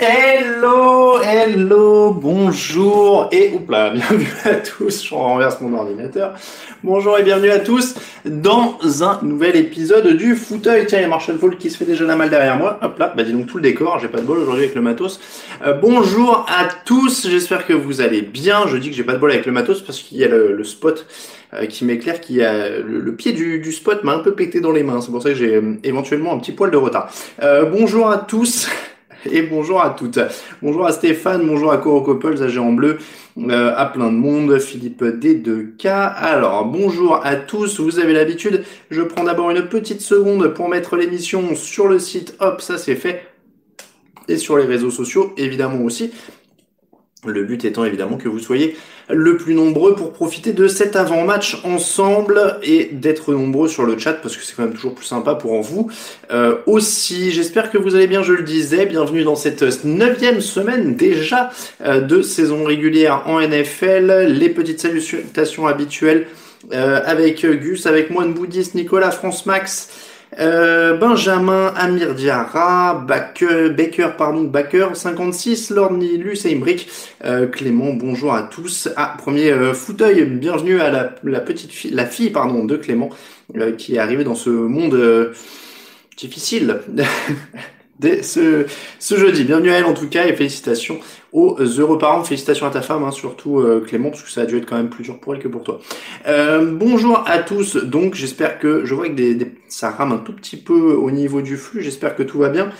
Hello, hello, bonjour et oupla, bienvenue à tous. Je renverse mon ordinateur. Bonjour et bienvenue à tous dans un nouvel épisode du fauteuil. Tiens, il y a Marshall Fall qui se fait déjà la mal derrière moi. Hop là, bah dis donc tout le décor. J'ai pas de bol aujourd'hui avec le matos. Euh, bonjour à tous. J'espère que vous allez bien. Je dis que j'ai pas de bol avec le matos parce qu'il y a le, spot euh, qui m'éclaire, qui a le, pied du, spot m'a un peu pété dans les mains. C'est pour ça que j'ai euh, éventuellement un petit poil de retard. bonjour à tous et bonjour à toutes. Bonjour à Stéphane, bonjour à Coro à en Bleu, euh, à plein de monde, Philippe D2K. Alors, bonjour à tous, vous avez l'habitude, je prends d'abord une petite seconde pour mettre l'émission sur le site, hop, ça c'est fait, et sur les réseaux sociaux, évidemment aussi. Le but étant évidemment que vous soyez le plus nombreux pour profiter de cet avant-match ensemble et d'être nombreux sur le chat parce que c'est quand même toujours plus sympa pour vous euh, aussi. J'espère que vous allez bien, je le disais. Bienvenue dans cette neuvième semaine déjà euh, de saison régulière en NFL. Les petites salutations habituelles euh, avec Gus, avec Moine Bouddhiste, Nicolas, France Max. Euh, Benjamin, Amir Diarra, Baker, Baker, pardon, Baker, 56, Lord Nilus et euh, Clément, bonjour à tous. Ah, premier euh, fauteuil, bienvenue à la, petite fille, la fille, pardon, de Clément, qui est arrivée dans ce monde difficile. ce, ce jeudi. Bienvenue à elle en tout cas et félicitations aux heureux parents. Félicitations à ta femme, hein, surtout euh, Clément, parce que ça a dû être quand même plus dur pour elle que pour toi. Euh, bonjour à tous. Donc j'espère que je vois que des, ça rame un tout petit peu au niveau du flux. J'espère que tout va bien.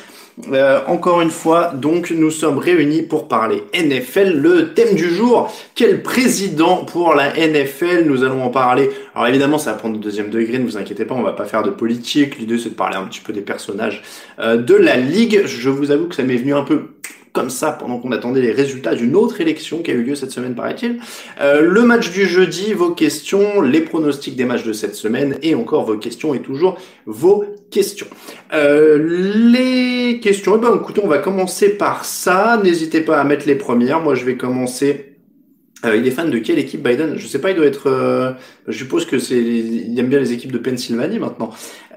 Euh, encore une fois, donc nous sommes réunis pour parler NFL. Le thème du jour, quel président pour la NFL Nous allons en parler. Alors évidemment, ça va prendre le deuxième degré, ne vous inquiétez pas, on va pas faire de politique. L'idée c'est de parler un petit peu des personnages euh, de la ligue. Je vous avoue que ça m'est venu un peu comme ça pendant qu'on attendait les résultats d'une autre élection qui a eu lieu cette semaine, paraît-il. Euh, le match du jeudi, vos questions, les pronostics des matchs de cette semaine et encore vos questions et toujours vos questions. Euh, les questions, eh ben, écoutez, on va commencer par ça. N'hésitez pas à mettre les premières. Moi, je vais commencer euh, il est fan de quelle équipe Biden? Je sais pas, il doit être. Euh, je suppose que c'est. Il aime bien les équipes de Pennsylvanie maintenant.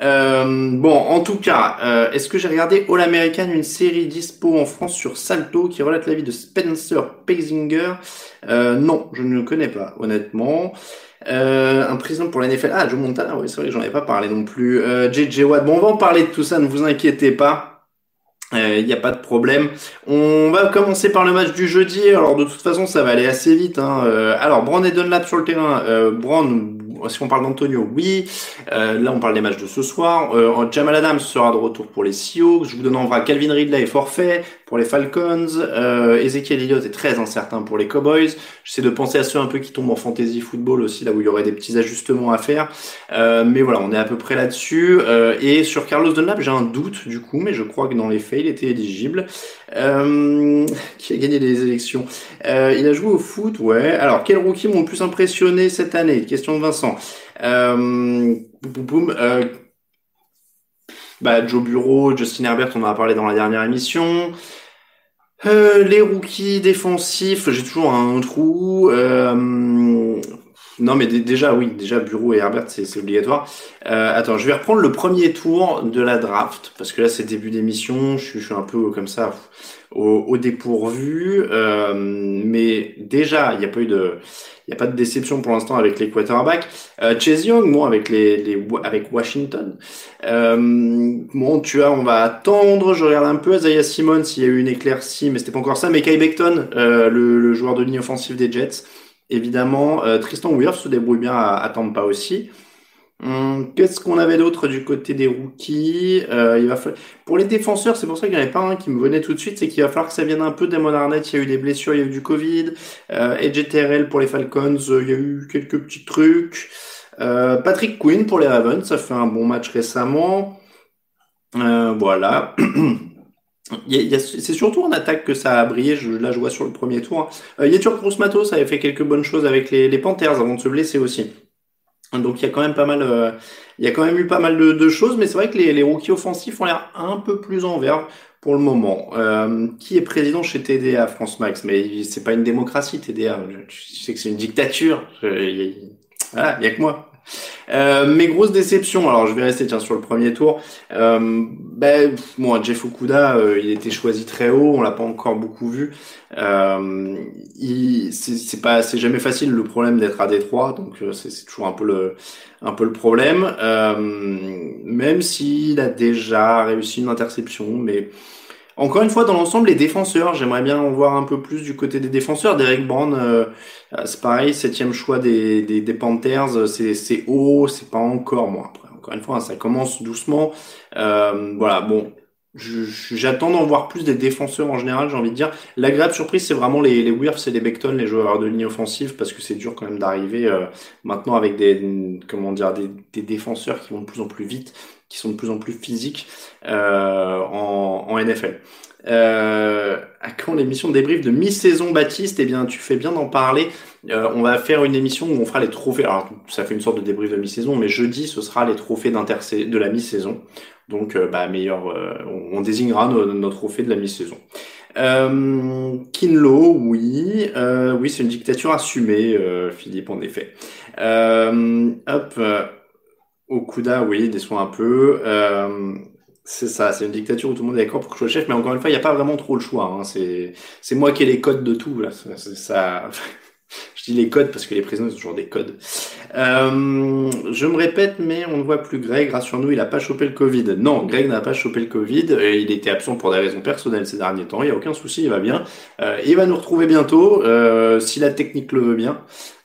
Euh, bon, en tout cas, euh, est-ce que j'ai regardé All American, une série dispo en France sur Salto qui relate la vie de Spencer Paisinger Non, je ne le connais pas, honnêtement. un président pour la NFL. Ah, Joe Montana, oui, c'est vrai que j'en ai pas parlé non plus. JJ Watt. Bon, on va en parler de tout ça, ne vous inquiétez pas. Il euh, n'y a pas de problème. On va commencer par le match du jeudi. Alors de toute façon, ça va aller assez vite. Hein. Euh, alors Brown et Dunlap sur le terrain. Euh, si on parle d'Antonio, oui. Euh, là, on parle des matchs de ce soir. Jamal Adams sera de retour pour les Seahawks. Je vous donne en vrai Calvin Ridley est forfait pour les Falcons. Ezekiel Elliott est très incertain pour les Cowboys. J'essaie de penser à ceux un peu qui tombent en fantasy football aussi, là où il y aurait des petits ajustements à faire. mais voilà, on est à peu près là-dessus. et sur Carlos Dunlap, j'ai un doute du coup, mais je crois que dans les faits, il était éligible. Euh, qui a gagné les élections? Euh, il a joué au foot, ouais. Alors, quel rookie m'ont le plus impressionné cette année? Question de Vincent. Euh, boum, euh, bah, Joe Bureau, Justin Herbert, on en a parlé dans la dernière émission. Euh, les rookies défensifs, j'ai toujours un trou. Non, mais déjà, oui, déjà, Bureau et Herbert, c'est obligatoire. Euh, attends, je vais reprendre le premier tour de la draft, parce que là, c'est début d'émission, je, je, suis un peu comme ça au, dépourvu. Euh, mais déjà, il n'y a pas eu de... Il a pas de déception pour l'instant avec les quarterbacks. Euh, Chase Young, bon, avec les, avec Washington. Euh, bon, tu vois, on va attendre. Je regarde un peu Isaiah Simmons s'il y a eu une éclaircie, mais c'était pas encore ça. Mais Kai Beckton, euh, le, le, joueur de ligne offensive des Jets, évidemment. Euh, Tristan Wirfs se débrouille bien à, à aussi. Hum, qu'est-ce qu'on avait d'autre du côté des rookies? Euh, Pour les défenseurs, c'est pour ça qu'il n'y en avait pas un qui me venait tout de suite, c'est qu'il va falloir que ça vienne un peu d'Amon Arnett. Il y a eu des blessures, il y a eu du Covid. Euh, EJTRL pour les Falcons, euh, il y a eu quelques petits trucs. Patrick Quinn pour les Ravens, ça fait un bon match récemment. Voilà. c'est surtout en attaque que ça a brillé. Je, là, je vois sur le premier tour. Euh, Yetur Matos avait fait quelques bonnes choses avec les, les Panthers avant de se blesser aussi. Donc il y a quand même pas mal, euh, il y a quand même eu pas mal de, de choses, mais c'est vrai que les, les, rookies offensifs ont l'air un peu plus en vert pour le moment. Euh, qui est président chez TDA, France Max? Mais c'est pas une démocratie, TDA. Tu sais que c'est une dictature. voilà, il y a que moi. Euh, mes grosses déceptions, alors je vais rester tiens sur le premier tour. Euh, ben bon, Jeff Okuda, euh, il était choisi très haut, on l'a pas encore beaucoup vu. Euh, c'est pas, c'est jamais facile le problème d'être à Détroit, donc euh, c'est toujours un peu le, un peu le problème. Même s'il a déjà réussi une interception, mais encore une fois, dans l'ensemble, les défenseurs, j'aimerais bien en voir un peu plus du côté des défenseurs. Derek Brown, euh, c'est pareil, septième choix des, des, des Panthers, c'est haut, c'est pas encore moi. Après, encore une fois, hein, ça commence doucement. Euh, voilà, bon, j'attends d'en voir plus des défenseurs en général, j'ai envie de dire. L'agréable surprise, c'est vraiment les, les Wirfs et les Beckton, les joueurs de ligne offensive, parce que c'est dur quand même d'arriver euh, maintenant avec des, comment dire, des défenseurs qui vont de plus en plus vite qui sont de plus en plus physiques euh, en, en, NFL. Euh, à quand l'émission de débrief de mi-saison, Baptiste? Eh bien, tu fais bien d'en parler. Euh, on va faire une émission où on fera les trophées. Alors, ça fait une sorte de débrief de mi-saison, mais jeudi, ce sera les trophées de la mi-saison. Donc, euh, bah, meilleur, on, désignera nos, nos, trophées de la mi-saison. Kinlo, oui, oui, c'est une dictature assumée, Philippe, en effet. hop. Okuda, oui, descend un peu. Euh, c'est ça, c'est une dictature où tout le monde est d'accord pour que je sois chef, mais encore une fois, il n'y a pas vraiment trop le choix. Hein. C'est, moi qui ai les codes de tout. Je dis les codes parce que les prisonniers ont toujours des codes. Euh, je me répète, mais on ne voit plus Greg. Rassure-nous, il n'a pas chopé le Covid. Non, Greg n'a pas chopé le Covid. Il était absent pour des raisons personnelles ces derniers temps. Il n'y a aucun souci, il va bien. Euh, il va nous retrouver bientôt, euh, si la technique le veut bien.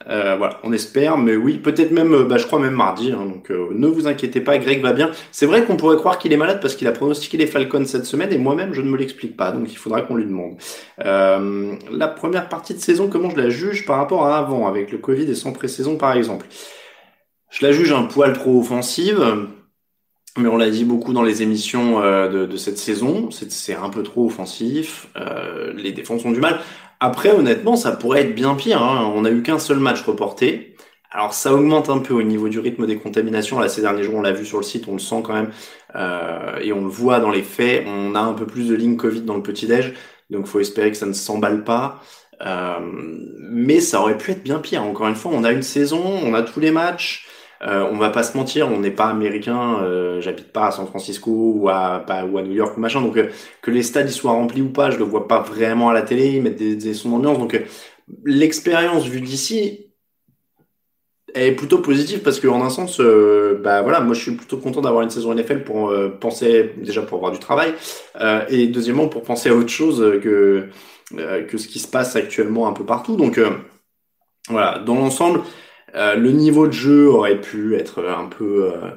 Euh, voilà, on espère, mais oui, peut-être même, euh, bah, je crois même mardi. Hein, donc euh, ne vous inquiétez pas, Greg va bien. C'est vrai qu'on pourrait croire qu'il est malade parce qu'il a pronostiqué les Falcons cette semaine et moi-même je ne me l'explique pas, donc il faudra qu'on lui demande. La première partie de saison, comment je la juge par rapport à avant, avec le Covid et sans pré-saison par exemple? Je la juge un poil trop offensive. Mais on l'a dit beaucoup dans les émissions de cette saison, c'est un peu trop offensif. les défenses ont du mal. Après, honnêtement, ça pourrait être bien pire. Hein. On n'a eu qu'un seul match reporté. Alors ça augmente un peu au niveau du rythme des contaminations. Là, ces derniers jours, on l'a vu sur le site, on le sent quand même, euh, et on le voit dans les faits. On a un peu plus de lignes Covid dans le petit déj, donc faut espérer que ça ne s'emballe pas. Euh, mais ça aurait pu être bien pire. Encore une fois, on a une saison, on a tous les matchs. Euh, on va pas se mentir, on n'est pas américain, euh, j'habite pas à San Francisco ou à, New York ou machin, donc euh, que les stades soient remplis ou pas, je le vois pas vraiment à la télé, ils mettent des, sons d'ambiance, donc euh, l'expérience vue d'ici est plutôt positive parce que en un sens, bah voilà, moi je suis plutôt content d'avoir une saison NFL pour penser déjà pour avoir du travail et deuxièmement pour penser à autre chose que ce qui se passe actuellement un peu partout, donc voilà, dans l'ensemble. Euh, le niveau de jeu aurait pu être un peu, euh,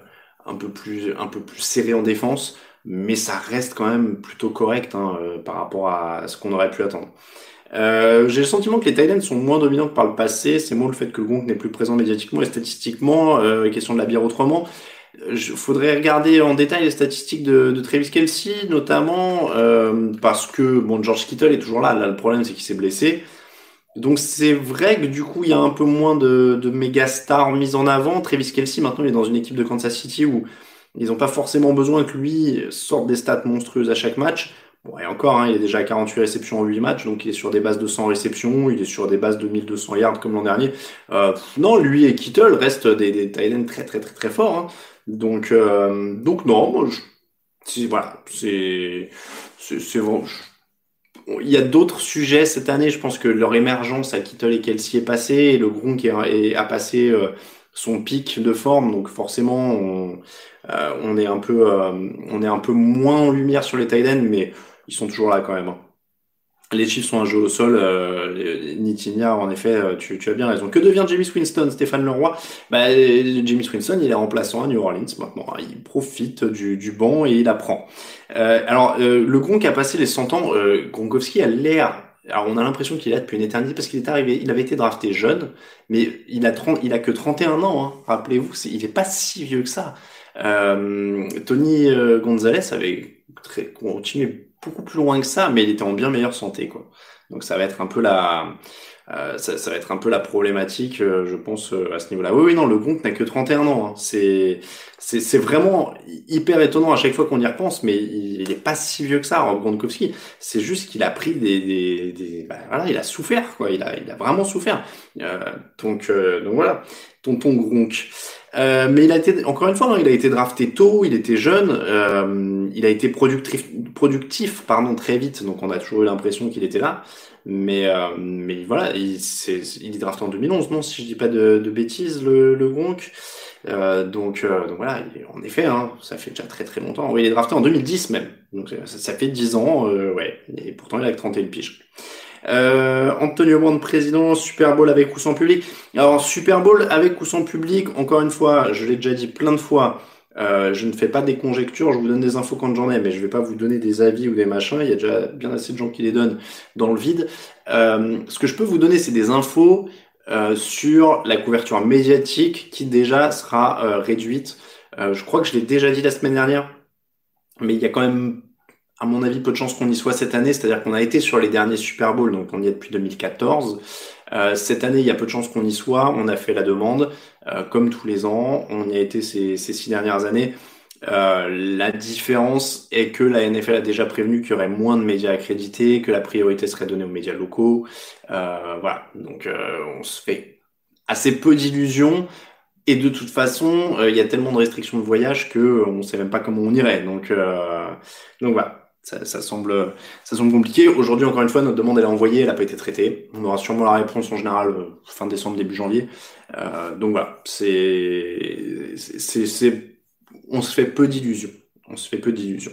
un peu plus, un peu plus serré en défense, mais ça reste quand même plutôt correct hein, euh, par rapport à ce qu'on aurait pu attendre. Euh, j'ai le sentiment que les Titans sont moins dominantes par le passé. C'est moins le fait que Gonk n'est plus présent médiatiquement et statistiquement. Euh, question de la bière autrement. Il faudrait regarder en détail les statistiques de, de Travis Kelsey, notamment euh, parce que bon, George Kittle est toujours là. Là, le problème c'est qu'il s'est blessé. Donc c'est vrai que du coup il y a un peu moins de, de méga stars mises en avant. Travis Kelsey maintenant il est dans une équipe de Kansas City où ils n'ont pas forcément besoin que lui sorte des stats monstrueuses à chaque match. Bon, et encore, hein, il est déjà à 48 réceptions en 8 matchs, donc il est sur des bases de 100 réceptions, il est sur des bases de 1200 yards comme l'an dernier. Euh, non, lui et Kittle restent des, des tight très très très très forts. Hein. Donc, euh, donc non, moi, je, voilà, c'est c'est bon. Il y a d'autres sujets cette année. Je pense que leur émergence à Kittle et Kelsey est passée, et le Gronk a passé euh, son pic de forme. Donc forcément, on, euh, on est un peu, moins en lumière sur les tight mais ils sont toujours là quand même. Les chiffres sont un jeu au sol. Euh, Nitinia, en effet, euh, tu, tu, as bien raison. Que devient James Winston, Stéphane Leroy bah, James Winston, il est remplaçant à New Orleans maintenant. Il profite du, du banc et il apprend. Euh, alors, euh, le Gronk a passé les 100 ans. Euh, Gronkowski a l'air... Alors, on a l'impression qu'il est là depuis une éternité parce qu'il est arrivé, il avait été drafté jeune, mais il a 30, il a que 31 ans. Hein. Rappelez-vous, il est pas si vieux que ça. Tony Gonzalez avait très, continué beaucoup plus loin que ça, mais il était en bien meilleure santé, quoi. Donc ça va être un peu la, euh, ça, ça, va être un peu la problématique, euh, je pense, euh, à ce niveau-là. Oui, oui, non, le Gronk n'a que 31 ans. Hein. C'est, c'est, vraiment hyper étonnant à chaque fois qu'on y repense, mais il, il est pas si vieux que ça, Rob Gronkowski. C'est juste qu'il a pris des, des, des bah, voilà, il a souffert, quoi. Il a, il a vraiment souffert. donc, donc voilà, tonton Gronk. Euh, mais il a été, encore une fois, hein, il a été drafté tôt, il était jeune, euh, il a été productif, productif pardon, très vite, donc on a toujours eu l'impression qu'il était là. Mais, euh, mais voilà, il, est, il est drafté en 2011, non, si je dis pas de, de bêtises, le, le Gronk. Euh, donc, euh, donc voilà, en effet, hein, ça fait déjà très très longtemps. Oui, il est drafté en 2010 même, donc ça, fait 10 ans, ouais, et pourtant il a que 31 piges. Euh, Antonio Brown, président, Super Bowl avec ou sans public. Alors, Super Bowl avec ou sans public, encore une fois, je l'ai déjà dit plein de fois, euh, je ne fais pas des conjectures, je vous donne des infos quand j'en ai, mais je vais pas vous donner des avis ou des machins, il y a déjà bien assez de gens qui les donnent dans le vide. Euh, ce que je peux vous donner, c'est des infos euh, sur la couverture médiatique qui déjà sera réduite. Je crois que je l'ai déjà dit la semaine dernière, mais il y a quand même à mon avis, peu de chance qu'on y soit cette année. C'est-à-dire qu'on a été sur les derniers Super Bowls, donc on y est depuis 2014. Euh, cette année, il y a peu de chances qu'on y soit. On a fait la demande, euh, comme tous les ans. On y a été ces, ces six dernières années. Euh, la différence est que la NFL a déjà prévenu qu'il y aurait moins de médias accrédités, que la priorité serait donnée aux médias locaux. Euh, voilà, donc euh, on se fait assez peu d'illusions. Et de toute façon, il y a tellement de restrictions de voyage que on sait même pas comment on irait. Donc, donc voilà ça, semble, ça semble compliqué. Aujourd'hui, encore une fois, notre demande elle est envoyée, elle n'a pas été traitée. On aura sûrement la réponse en général euh, fin décembre, début janvier. Euh, donc voilà, c'est, c'est, on se fait peu d'illusions. On se fait peu d'illusions.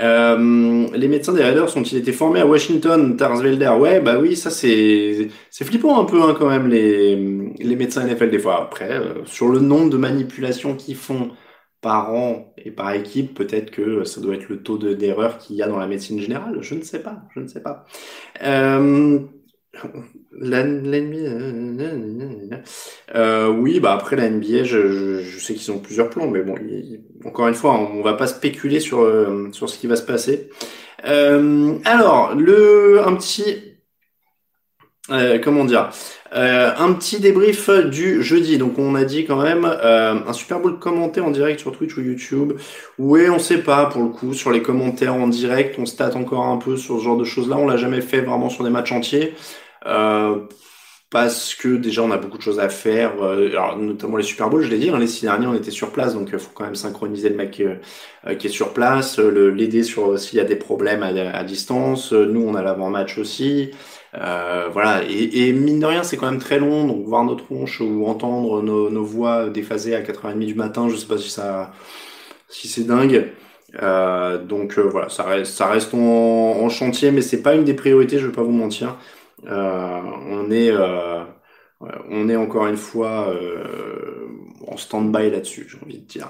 Euh, les médecins des Raiders ont-ils été formés à Washington, Tarsvelder Ouais, bah oui, ça c'est c'est flippant un peu hein, quand même les les médecins NFL des fois. Après, euh, sur le nombre de manipulations qu'ils font par an et par équipe, peut-être que ça doit être le taux d'erreur qu'il y a dans la médecine générale. Je ne sais pas, je ne sais pas. Euh, euh, oui, bah après la NBA, je, sais qu'ils ont plusieurs plans, mais bon, encore une fois, on, va pas spéculer sur euh, sur ce qui va se passer. Euh, alors, le un petit euh, comment dire? Euh, Un petit débrief du jeudi. Donc on a dit quand même euh, un Super Bowl commenté en direct sur Twitch ou YouTube. Oui, on sait pas pour le coup sur les commentaires en direct. On state encore un peu sur ce genre de choses-là. On l'a jamais fait vraiment sur des matchs entiers. parce que déjà on a beaucoup de choses à faire, alors, notamment les Super Bowls, je l'ai dit, hein, les six derniers on était sur place, donc il faut quand même synchroniser le mec qui est sur place, l'aider sur s'il y a des problèmes à, à distance. Nous on a l'avant-match aussi. Euh, voilà, et, mine de rien, c'est quand même très long, donc voir notre tronche ou entendre nos, voix déphasées à 4h30 du matin, je sais pas si ça, si c'est dingue. Euh, donc euh, voilà, ça reste, ça reste en, en, chantier, mais c'est pas une des priorités, je vais pas vous mentir. On est, on est encore une fois en stand-by là-dessus, j'ai envie de dire.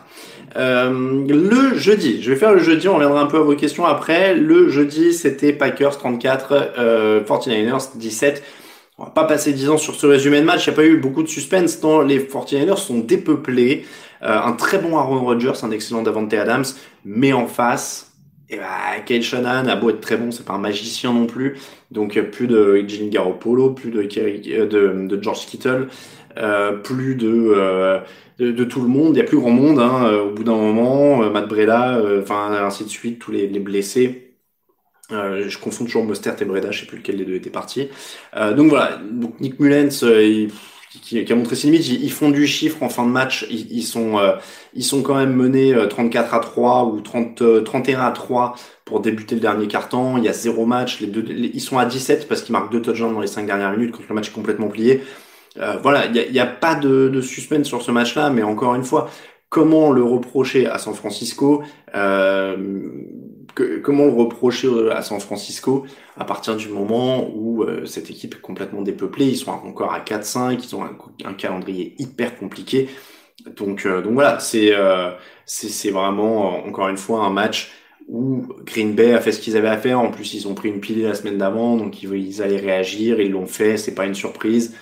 Euh, le jeudi, je vais faire le jeudi, on reviendra un peu à vos questions après. Le jeudi, c'était Packers 34, euh, 49ers 17. On va pas passer 10 ans sur ce résumé de match, il n'y a pas eu beaucoup de suspense tant les 49ers sont dépeuplés. Euh, un très bon Aaron Rodgers, un excellent Davante Adams, mais en face, et eh bah, ben, Kyle Shanahan a beau être très bon, c'est pas un magicien non plus. Donc plus de Jimmy Garoppolo, plus de, euh, de, George Kittle, euh, plus de, euh, de, de, tout le monde. Il y a plus grand monde hein, euh, au bout d'un moment. Matt Breda, enfin ainsi de suite, tous les, les blessés. je confonds toujours Mostert et Breda, je sais plus lequel des deux était parti. donc voilà, donc Nick Mullens, il qui, qui, a montré ses limites. Ils, font du chiffre en fin de match. Ils, ils sont, euh, ils sont quand même menés 34 euh, à 3 ou 30, 31 euh, à 3 pour débuter le dernier quart-temps. Il y a zéro match. Les deux, ils sont à 17 parce qu'ils marquent deux touchdowns dans les cinq dernières minutes quand le match est complètement plié. Euh, voilà, il n'y a, pas de, suspense sur ce match-là, mais encore une fois, comment le reprocher à San Francisco euh, comment le reprocher à San Francisco à partir du moment où euh, cette équipe est complètement dépeuplée, ils sont encore à 4-5, ils ont un, calendrier hyper compliqué. Donc, euh, donc voilà, c'est euh, c'est vraiment encore une fois un match où Green Bay a fait ce qu'ils avaient à faire. En plus, ils ont pris une pilée la semaine d'avant, donc ils, ils allaient réagir, ils l'ont fait, c'est pas une surprise.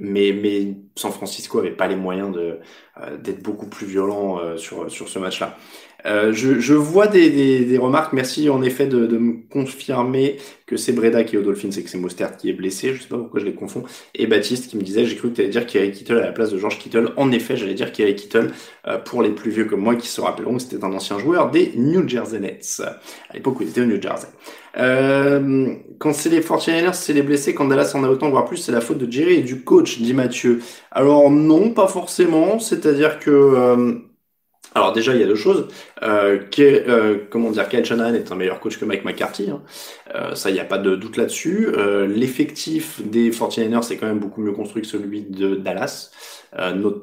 Mais, San Francisco avait pas les moyens de d'être beaucoup plus violent sur sur ce match-là. Euh, je, je, vois des, des, des, remarques. Merci en effet de, de, me confirmer que c'est Breda qui est au Dolphins et que c'est Mostert qui est blessé. Je sais pas pourquoi je les confonds. Et Baptiste qui me disait, j'ai cru que tu allais dire Kerry Kittle à la place de George Kittle. En effet, j'allais dire Kerry Kittle euh, pour les plus vieux comme moi qui se rappelleront que c'était un ancien joueur des New Jersey Nets à l'époque où il était au New Jersey. Euh, quand c'est les 49ers, c'est les blessés. Quand Dallas en a autant, voire plus, c'est la faute de Jerry et du coach, dit Mathieu. Alors non, pas forcément. C'est-à-dire que euh, alors déjà, il y a deux choses. Euh, euh, comment dire, Kyle Shanahan est un meilleur coach que Mike McCarthy. Hein. Euh, ça, il n'y a pas de doute là-dessus. Euh, l'effectif des 49ers c'est quand même beaucoup mieux construit que celui de Dallas,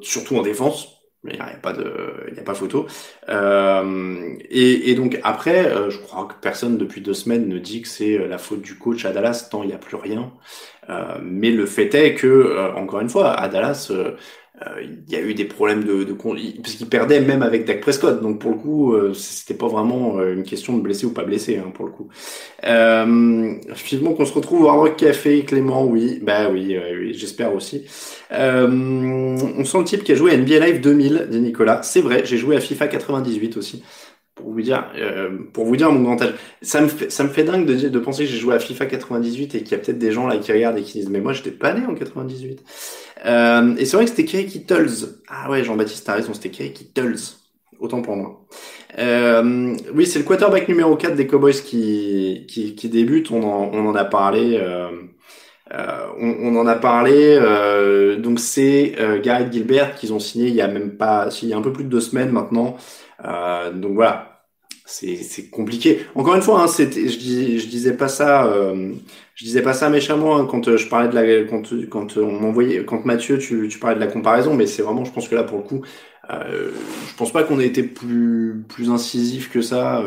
surtout en défense. Il n'y a, pas de, il a pas photo. Et, et, donc après, je crois que personne depuis deux semaines ne dit que c'est la faute du coach à Dallas tant il n'y a plus rien. mais le fait est que, encore une fois, à Dallas euh, il y a eu des problèmes de, de parce qu'il perdait même avec Dak Prescott. Donc pour le coup, euh, c'était pas vraiment euh, une question de blessé ou pas blessé hein, pour le coup. Euh, finalement qu'on se retrouve au Café, Clément, oui, bah oui, oui j'espère aussi. Euh, on sent le type qui a joué à NBA Live 2000, dit Nicolas. C'est vrai, j'ai joué à FIFA 98 aussi pour vous dire, euh, pour vous dire mon grand âge. Ça me fait, ça me fait dingue de, de penser que j'ai joué à FIFA 98 et qu'il y a peut-être des gens là qui regardent et qui disent mais moi j'étais pas né en 98. Euh, et c'est vrai que c'était Kerry Kittles. Ah ouais, Jean-Baptiste, t'as raison, c'était Kerry Kittles. Autant pour moi. Euh, oui, c'est le quarterback numéro 4 des Cowboys qui, qui, qui débute. On en, on en a parlé. Euh, on, on, en a parlé. Euh, donc c'est euh, Garrett Gilbert qu'ils ont signé il y a même pas, il y a un peu plus de deux semaines maintenant. Euh, donc voilà, c'est compliqué. Encore une fois, hein, je, je disais pas ça, euh, je disais pas ça méchamment hein, quand euh, je parlais de la, quand, quand on m'envoyait, quand Mathieu, tu, tu parlais de la comparaison, mais c'est vraiment, je pense que là pour le coup, euh, je pense pas qu'on ait été plus plus incisif que ça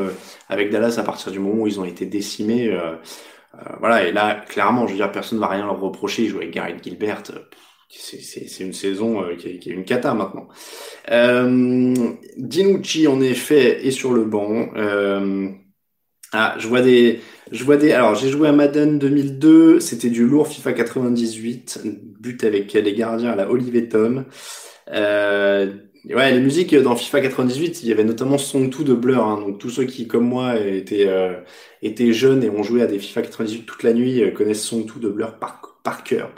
avec Dallas à partir du moment où ils ont été décimés. Voilà, et là, clairement, je veux dire, personne ne va rien leur reprocher. Ils jouent avec Garrett Gilbert c'est une saison euh, qui, est, qui, est, une cata maintenant. Euh, Dinucci en effet est sur le banc. Euh, ah, je vois des, je vois des. Alors j'ai joué à Madden 2002, c'était du lourd FIFA 98, but avec les gardiens à la Olivier Tom. Euh, ouais, les musiques dans FIFA 98, il y avait notamment Song 2 de Blur. Hein, donc tous ceux qui, comme moi, étaient euh, étaient jeunes et ont joué à des FIFA 98 toute la nuit euh, connaissent Song 2 de Blur par par cœur.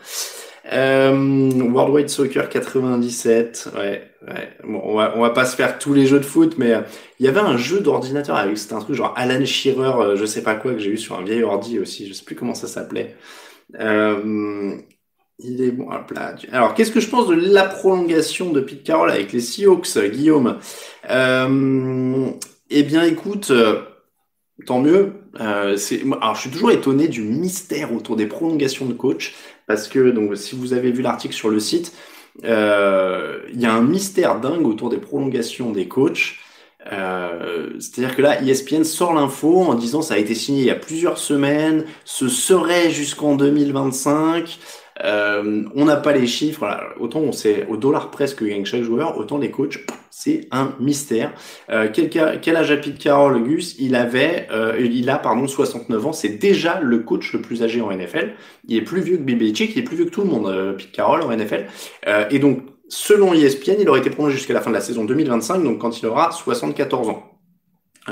Euh, World Soccer 97, ouais, ouais. Bon, on va, on va pas se faire tous les jeux de foot, mais euh, il y avait un jeu d'ordinateur avec, c'était un truc genre Alan Shearer, euh, je sais pas quoi, que j'ai eu sur un vieil ordi aussi, je sais plus comment ça s'appelait. Euh, il est bon. Alors, qu'est-ce que je pense de la prolongation de Pete Carroll avec les Seahawks, Guillaume? Euh, Eh bien, écoute, tant mieux. Euh, alors, je suis toujours étonné du mystère autour des prolongations de coach parce que donc si vous avez vu l'article sur le site, euh, il y a un mystère dingue autour des prolongations des coachs. Euh, C'est-à-dire que là, ESPN sort l'info en disant ça a été signé il y a plusieurs semaines, ce serait jusqu'en 2025. Euh, on n'a pas les chiffres. Autant on sait au dollar presque que gagne chaque joueur, autant les coachs, c'est un mystère. Euh, quel, quel, âge a Pete Carroll, Gus? Il avait, euh, il a pardon 69 ans. C'est déjà le coach le plus âgé en NFL. Il est plus vieux que Belichick, il est plus vieux que tout le monde, euh, Pete Carroll en NFL. Euh, et donc, selon ESPN, il aurait été prolongé jusqu'à la fin de la saison 2025, donc quand il aura 74 ans.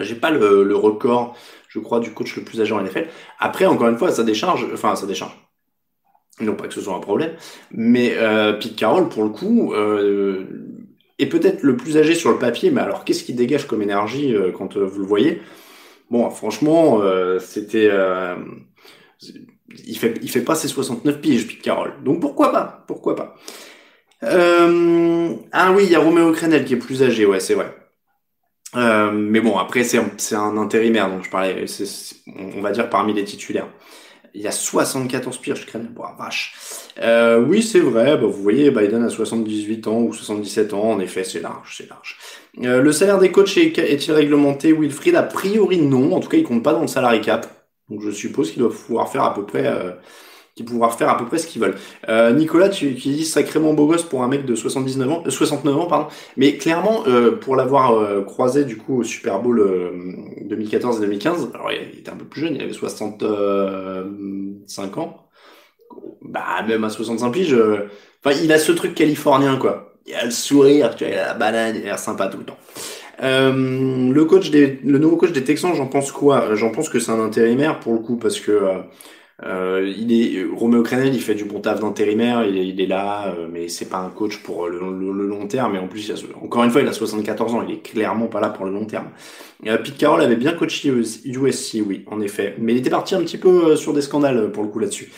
J'ai pas le, le record, je crois, du coach le plus âgé en NFL. Après, encore une fois, ça décharge, enfin, ça décharge non pas que ce soit un problème, mais euh, Pete Carroll, pour le coup, euh, est peut-être le plus âgé sur le papier, mais alors qu'est-ce qu'il dégage comme énergie euh, quand euh, vous le voyez? Bon, franchement, c'était il fait il fait pas ses 69 piges, Pete Carroll. Donc pourquoi pas? Pourquoi pas? Ah oui, il y a Roméo Crenel qui est plus âgé, ouais, c'est vrai. Mais bon, après c'est c'est un intérimaire, donc je parlais, on va dire parmi les titulaires. Il a 74 piges, Crenel, bon, vache. Euh, oui, c'est vrai. Bah, vous voyez, Biden a 78 ans ou 77 ans. En effet, c'est large, c'est large. Euh, le salaire des coachs est-il réglementé, Wilfried? A priori, non. En tout cas, il compte pas dans le salary cap. Donc je suppose qu'ils doivent pouvoir faire à peu près, euh, qu'ils pouvoir faire à peu près ce qu'ils veulent. Euh, Nicolas, tu, dis sacrément beau gosse pour un mec de 79 ans, 69 euh, ans pardon. Mais clairement, euh, pour l'avoir euh, croisé du coup au Super Bowl 2014 et 2015, alors il était un peu plus jeune, il avait 65 ans. Bah même à 65 piges, enfin il a ce truc californien quoi. Il a le sourire, tu vois, il a la banane, il a l'air sympa tout le temps. Euh, le coach des, le nouveau coach des Texans, j'en pense quoi? J'en pense que c'est un intérimaire pour le coup parce que euh, euh il est Roméo Crenel, il fait du bon taf d'intérimaire, il, est là, euh, mais c'est pas un coach pour le, long terme. Et en plus, a, encore une fois, il a 74 ans, il est clairement pas là pour le long terme. Euh, Pete Carroll avait bien coaché USC, oui, en effet, mais il était parti un petit peu sur des scandales pour le coup là-dessus.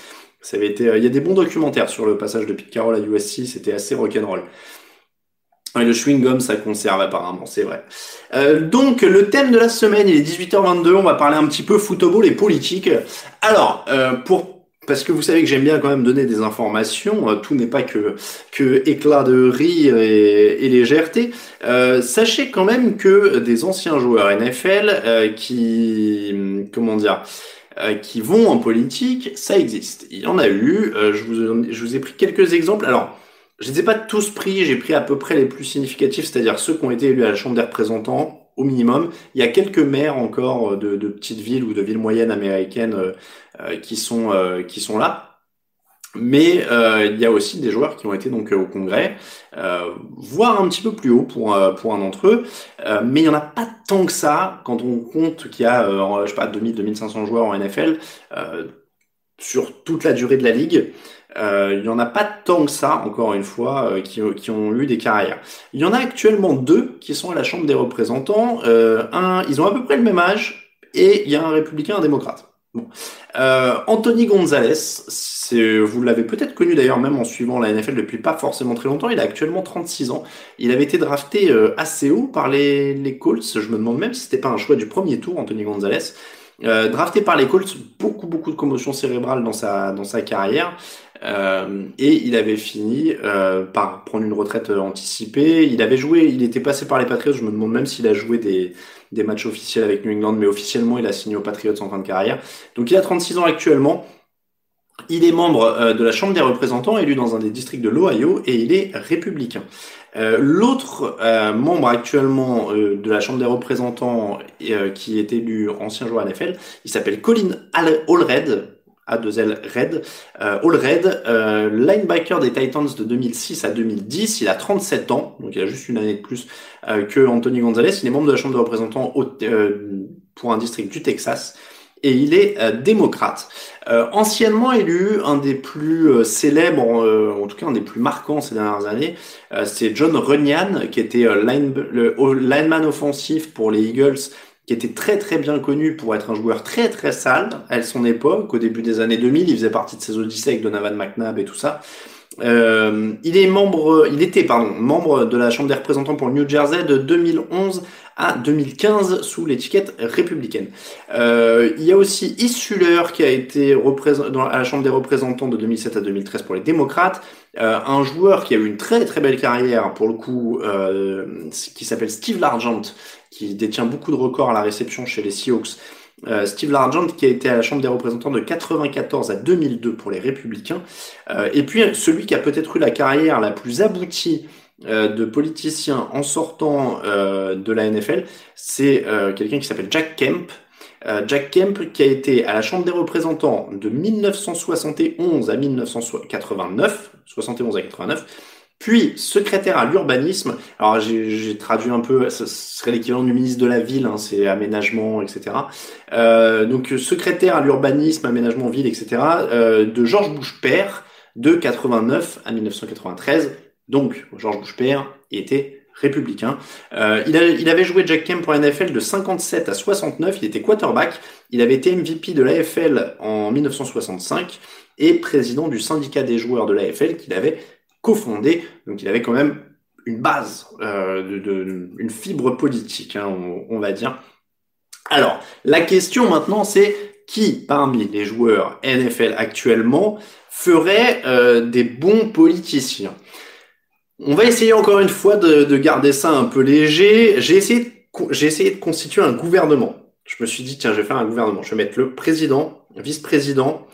Ça avait été, il y a des bons documentaires sur le passage de Pete Carroll à USC, c'était assez rock'n'roll. Le chewing-gum, ça conserve apparemment, c'est vrai. Euh, donc, le thème de la semaine, il est 18h22, on va parler un petit peu football et politique. Alors, euh, pour parce que vous savez que j'aime bien quand même donner des informations, euh, tout n'est pas que, que éclat de rire et, et légèreté. Euh, sachez quand même que des anciens joueurs NFL euh, qui, comment dire, qui vont en politique, ça existe. Il y en a eu. je, vous, je vous ai pris quelques exemples. Alors, je ne les ai pas tous pris, j'ai pris à peu près les plus significatifs, c'est-à-dire ceux qui ont été élus à la Chambre des représentants au minimum. Il y a quelques maires encore de, de petites villes ou de villes moyennes américaines euh, euh, qui sont euh, qui sont là. Mais il y a aussi des joueurs qui ont été donc au Congrès, voire un petit peu plus haut pour pour un d'entre eux. mais il y en a pas tant que ça quand on compte qu'il y a je sais pas 2000 2500 joueurs en NFL sur toute la durée de la ligue. Euh, il n'y en a pas tant que ça, encore une fois, euh, qui, qui, ont eu des carrières. Il y en a actuellement deux qui sont à la Chambre des représentants. Euh, un, ils ont à peu près le même âge, et il y a un républicain, un démocrate. Bon. Euh, Anthony Gonzalez, vous l'avez peut-être connu d'ailleurs même en suivant la NFL depuis pas forcément très longtemps. Il a actuellement 36 ans. Il avait été drafté euh, assez haut par les, les Colts. Je me demande même si c'était pas un choix du premier tour, Anthony Gonzalez. Euh, drafté par les Colts, beaucoup beaucoup de commotion cérébrale dans sa dans sa carrière. Euh, et il avait fini euh, par prendre une retraite anticipée. Il avait joué, il était passé par les Patriots. Je me demande même s'il a joué des, matchs officiels avec New England, mais officiellement, il a signé aux Patriots en fin de carrière. Donc il a 36 ans actuellement. Il est membre euh, de la Chambre des représentants, élu dans un des districts de l'Ohio, et il est républicain. Euh, L'autre euh, membre actuellement euh, de la Chambre des représentants qui est élu ancien joueur NFL, il s'appelle Colin Allred, a2L Red. Euh, All Red, euh, linebacker des Titans de 2006 à 2010, il a 37 ans, donc il a juste une année de plus euh, que Anthony Gonzalez. Il est membre de la Chambre des représentants pour un district du Texas et il est démocrate. Anciennement élu, un des plus célèbres, en tout cas un des plus marquants ces dernières années, c'est John Runyan, qui était lineman offensif pour les Eagles qui était très très bien connu pour être un joueur très très sale à son époque. Au début des années 2000, il faisait partie de ces odyssées avec Donovan McNabb et tout ça. Euh, il est membre, il était pardon, membre de la Chambre des représentants pour le New Jersey de 2011 à 2015 sous l'étiquette républicaine. Euh, il y a aussi Issuler qui a été à la Chambre des représentants de 2007 à 2013 pour les démocrates. Euh, un joueur qui a eu une très très belle carrière pour le coup, euh, qui s'appelle Steve Largent, qui détient beaucoup de records à la réception chez les Seahawks. Steve Largent qui a été à la Chambre des représentants de 94 à 2002 pour les républicains. Et puis celui qui a peut-être eu la carrière la plus aboutie de politicien en sortant de la NFL, c'est quelqu'un qui s'appelle Jack Kemp. Jack Kemp qui a été à la Chambre des représentants de 1971 à 1989, 71 à 89, puis secrétaire à l'urbanisme. Alors j'ai traduit un peu, ce serait l'équivalent du ministre de la ville, hein, c'est aménagement, etc. Euh, donc secrétaire à l'urbanisme, aménagement ville, etc. Euh, de Georges Bush père de 89 à 1993. Donc Georges Bush père était républicain. Euh, il, avait joué Jack Kemp pour NFL de 57 à 69. Il était quarterback. Il avait été MVP de l'AFL en 1965 et président du syndicat des joueurs de l'AFL qu'il avait cofondé. Donc il avait quand même une base, euh, une fibre politique, hein, on, va dire. Alors, la question maintenant, c'est qui parmi les joueurs NFL actuellement ferait euh, des bons politiciens? On va essayer encore une fois de, garder ça un peu léger. J'ai essayé, essayé de constituer un gouvernement. Je me suis dit, tiens, je vais faire un gouvernement. Je vais mettre le président, vice-président,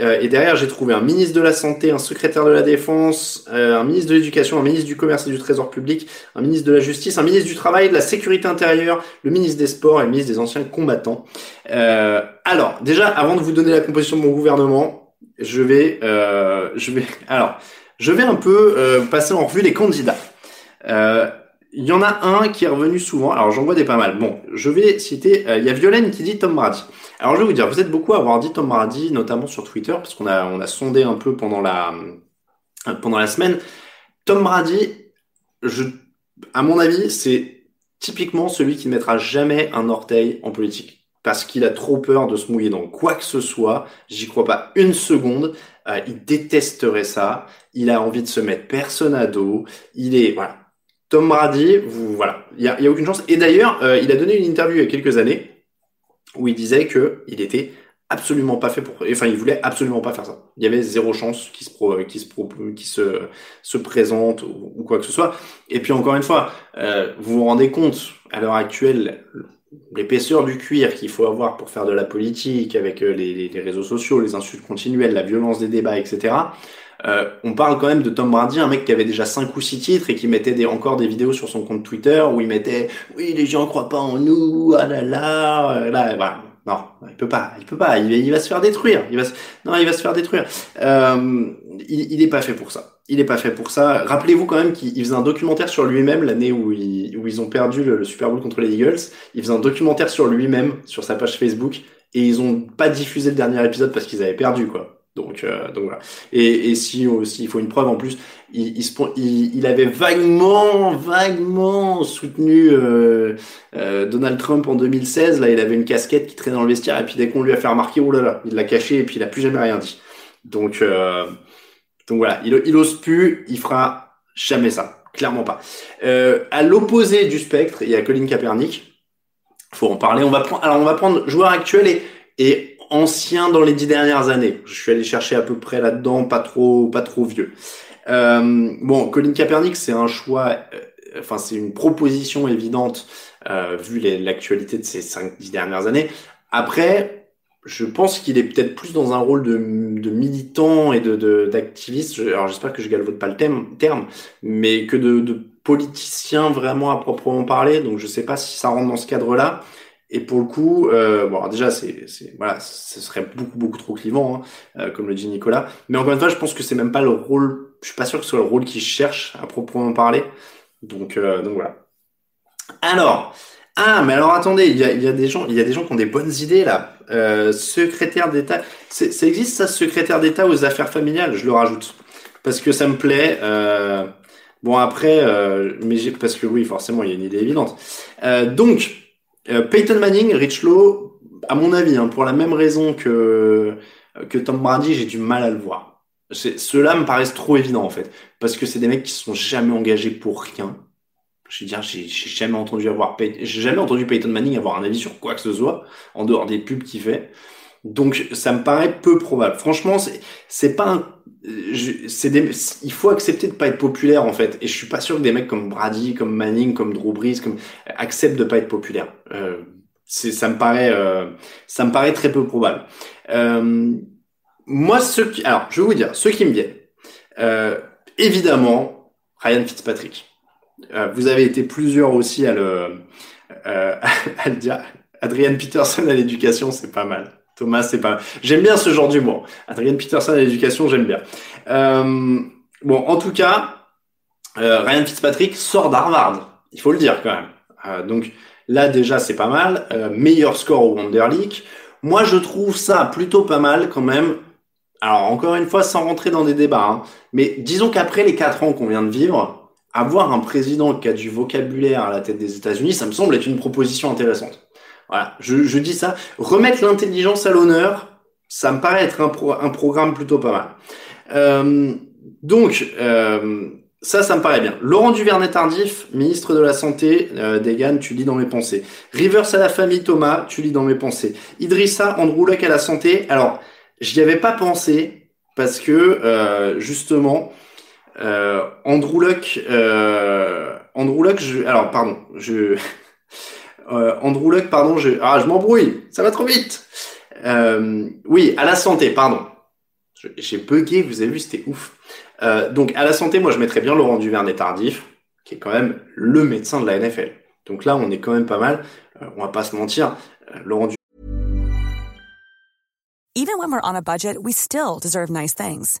euh, et derrière, j'ai trouvé un ministre de la Santé, un secrétaire de la Défense, euh, un ministre de l'Éducation, un ministre du Commerce et du Trésor public, un ministre de la Justice, un ministre du Travail, de la Sécurité intérieure, le ministre des Sports et le ministre des Anciens Combattants. Euh, alors, déjà, avant de vous donner la composition de mon gouvernement, je vais, je vais, alors, je vais un peu passer en revue les candidats. Il y en a un qui est revenu souvent. Alors j'en vois des pas mal. Bon, je vais citer. Il y a Violaine qui dit Tom Brady. Alors je vais vous dire, vous êtes beaucoup à avoir dit Tom Brady, notamment sur Twitter, parce qu'on a, on a sondé un peu pendant la, pendant la semaine. Tom Brady, à mon avis, c'est typiquement celui qui ne mettra jamais un orteil en politique. Parce qu'il a trop peur de se mouiller dans quoi que ce soit. J'y crois pas une seconde. Euh, il détesterait ça. Il a envie de se mettre personne à dos. Il est, voilà. Tom Brady, voilà. Il y a, aucune chance. Et d'ailleurs, euh, il a donné une interview il y a quelques années où il disait que il était absolument pas fait pour, enfin, il voulait absolument pas faire ça. Il y avait zéro chance qu'il se, se présente ou, quoi que ce soit. Et puis encore une fois, euh, vous vous rendez compte, à l'heure actuelle, l'épaisseur du cuir qu'il faut avoir pour faire de la politique avec euh, les, réseaux sociaux, les insultes continuelles, la violence des débats, etc. Euh, on parle quand même de Tom Brady, un mec qui avait déjà 5 ou 6 titres et qui mettait des, encore des vidéos sur son compte Twitter où il mettait oui les gens croient pas en nous, ah là là, euh, là voilà. Non, il peut pas, il peut pas, il, il va se faire détruire. Il va non, il va se faire détruire. Euh, il, il est pas fait pour ça. Il est pas fait pour ça. Rappelez-vous quand même qu'il faisait un documentaire sur lui-même l'année où, il, où ils ont perdu le, Super Bowl contre les Eagles. Il faisait un documentaire sur lui-même sur sa page Facebook et ils ont pas diffusé le dernier épisode parce qu'ils avaient perdu quoi. Donc, euh, donc voilà. Et, et si aussi il faut une preuve en plus, il, il, il avait vaguement, vaguement soutenu euh, euh, Donald Trump en 2016. Là, il avait une casquette qui traînait dans le vestiaire et puis dès qu'on lui a fait remarquer, oh là là, il l'a caché et puis il a plus jamais rien dit. Donc, euh, donc voilà, il, il ose plus, il fera jamais ça, clairement pas. Euh, à l'opposé du spectre, il y a Colin Kaepernick. Faut en parler. On va prendre, alors on va prendre joueur actuel et et ancien dans les dix dernières années. Je suis allé chercher à peu près là-dedans, pas trop, pas trop vieux. Euh, bon, Colin Kaepernick, c'est un choix, euh, enfin c'est une proposition évidente euh, vu l'actualité de ces cinq, dix dernières années. Après, je pense qu'il est peut-être plus dans un rôle de, de militant et de d'activiste. Alors j'espère que je galvaude pas le thème, terme, mais que de, de politicien vraiment à proprement parler. Donc je sais pas si ça rentre dans ce cadre-là. Et pour le coup, euh, bon, déjà, c'est, voilà, ce serait beaucoup, beaucoup trop clivant, hein, euh, comme le dit Nicolas. Mais encore une fois, je pense que c'est même pas le rôle. Je suis pas sûr que ce soit le rôle qu'il cherche à proprement parler. Donc, euh, donc voilà. Alors, ah, mais alors attendez, il y a, il y a des gens, il y a des gens qui ont des bonnes idées là. Euh, secrétaire d'État, ça existe ça, secrétaire d'État aux affaires familiales, je le rajoute parce que ça me plaît. Euh, bon après, euh, mais parce que oui, forcément, il y a une idée évidente. donc Peyton Manning, Rich Lowe, à mon avis, hein, pour la même raison que, que Tom Brady, j'ai du mal à le voir. Ceux-là me paraissent trop évidents, en fait. Parce que c'est des mecs qui sont jamais engagés pour rien. Je veux dire, j'ai jamais entendu avoir j'ai jamais entendu Peyton Manning avoir un avis sur quoi que ce soit, en dehors des pubs qu'il fait. Donc, ça me paraît peu probable. Franchement, c'est pas un, des, il faut accepter de pas être populaire en fait. Et je suis pas sûr que des mecs comme Brady, comme Manning, comme Drew Brees, comme acceptent de pas être populaire. Euh, ça me paraît, euh, ça me paraît très peu probable. Euh, moi, ceux qui, alors, je vais vous dire, ceux qui me viennent. Euh, évidemment, Ryan Fitzpatrick. Euh, vous avez été plusieurs aussi à le, à le dire. Adrian Peterson à l'éducation, c'est pas mal. Thomas, c'est pas. J'aime bien ce genre d'humour. Adrian Peterson à l'éducation, j'aime bien. Euh, bon, en tout cas, euh, Ryan Fitzpatrick sort d'Harvard. Il faut le dire quand même. Euh, donc là déjà, c'est pas mal. Euh, meilleur score au Wonder League. Moi, je trouve ça plutôt pas mal quand même. Alors encore une fois, sans rentrer dans des débats, hein, mais disons qu'après les quatre ans qu'on vient de vivre, avoir un président qui a du vocabulaire à la tête des États-Unis, ça me semble être une proposition intéressante. Voilà, je, dis ça. Remettre l'intelligence à l'honneur, ça me paraît être un, programme plutôt pas mal. Euh, donc, euh, ça, ça me paraît bien. Laurent Duvernay-Tardif, ministre de la Santé, euh, Degan, tu lis dans mes pensées. Rivers à la famille, Thomas, tu lis dans mes pensées. Idrissa, Andrew Luck à la santé. Alors, j'y avais pas pensé parce que, euh, justement, euh, Andrew Luck, euh, Andrew Luck, je, alors, pardon, je, euh, Andrew Luck, pardon, je, ah, je m'embrouille, ça va trop vite. Euh, oui, à la santé, pardon. J'ai bugué, vous avez vu, c'était ouf. Donc à la santé, moi je mettrais bien Laurent Duvernay-Tardif, qui est quand même le médecin de la NFL. Donc là, on est quand même pas mal. On va pas se mentir. Laurent Even when we're on a budget, we still deserve nice things.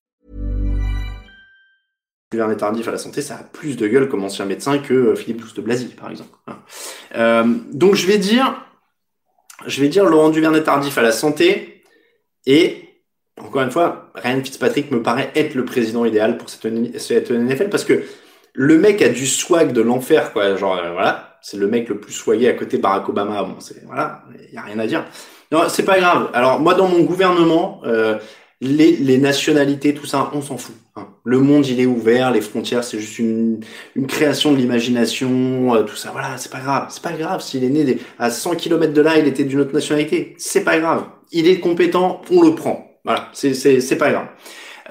Duvernay Tardif à la santé, ça a plus de gueule comme ancien médecin que euh, Philippe Douste de Blazy, par exemple. Euh, donc je vais dire, je vais dire Laurent Duvernay Tardif à la santé et encore une fois, Ryan Fitzpatrick me paraît être le président idéal pour cette, NFL parce que le mec a du swag de l'enfer, quoi. Genre, euh, voilà, c'est le mec le plus swagé à côté Barack Obama. C'est voilà, il y a rien à dire. Non, c'est pas grave. Alors moi, dans mon gouvernement, les, nationalités, tout ça, on s'en fout. Le monde, il est ouvert. Les frontières, c'est juste une, une création de l'imagination. Euh, tout ça, voilà, c'est pas grave. C'est pas grave s'il est né à 100 km de là, il était d'une autre nationalité. C'est pas grave. Il est compétent, on le prend. Voilà, c'est c'est pas grave.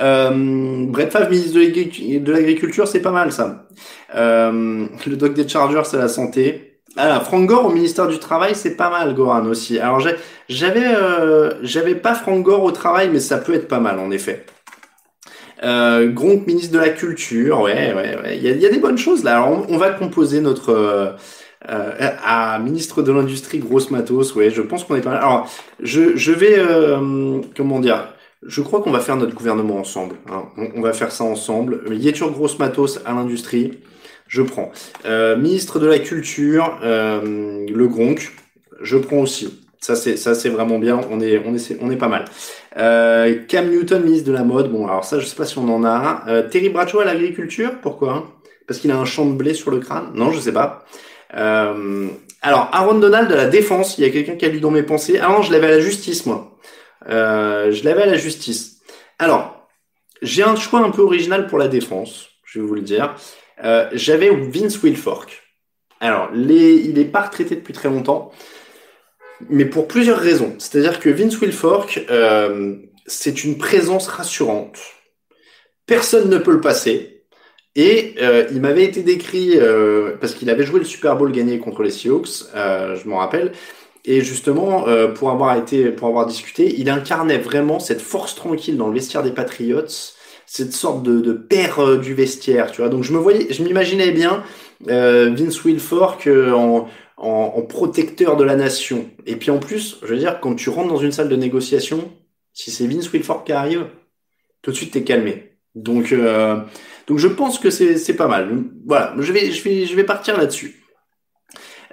Euh, Brett Favre, ministre de l'Agriculture, c'est pas mal ça. Euh, le doc des Chargers, c'est la santé. Ah, Frank Gore au ministère du Travail, c'est pas mal, Goran aussi. Alors j'avais euh, j'avais pas Frank Gore au travail, mais ça peut être pas mal en effet. Euh, Gronk, ministre de la Culture, ouais, ouais, ouais. Il y a, y a, des bonnes choses là. Alors on, on va composer notre euh, euh, à ministre de l'industrie grosse matos, ouais, je pense qu'on est pas mal. Alors, je, je vais, euh, comment dire, je crois qu'on va faire notre gouvernement ensemble. Hein. On, va faire ça ensemble. Yétur grosse matos à l'industrie, je prends. Euh, ministre de la culture, euh, le Gronk, je prends aussi. Ça c'est ça c'est vraiment bien. On est on est on est pas mal. Euh, Cam Newton ministre de la mode. Bon alors ça je sais pas si on en a. Euh, Terry Bradshaw à l'agriculture. Pourquoi? Parce qu'il a un champ de blé sur le crâne? Non je sais pas. Euh, alors, Aaron Donald de la défense, il y a quelqu'un qui a lu dans mes pensées. Ah non, je l'avais à la justice, moi. Euh, je l'avais à la justice. Alors, j'ai un choix un peu original pour la défense, je vais vous le dire. Euh, J'avais Vince Wilfork. Alors, il n'est pas retraité depuis très longtemps, mais pour plusieurs raisons. C'est-à-dire que Vince Wilfork, euh, c'est une présence rassurante. Personne ne peut le passer. Et euh, il m'avait été décrit, euh, parce qu'il avait joué le Super Bowl gagné contre les Seahawks, je m'en rappelle, et justement, pour avoir été, pour avoir discuté, il incarnait vraiment cette force tranquille dans le vestiaire des Patriots, cette sorte de, de père du vestiaire, tu vois. Donc je me voyais, je m'imaginais bien Vince Wilfork en, en, protecteur de la nation. Et puis en plus, je veux dire, quand tu rentres dans une salle de négociation, si c'est Vince Wilfork qui arrive, tout de suite t'es calmé. Donc donc je pense que c'est pas mal. Voilà, je vais, je vais, je vais partir là-dessus.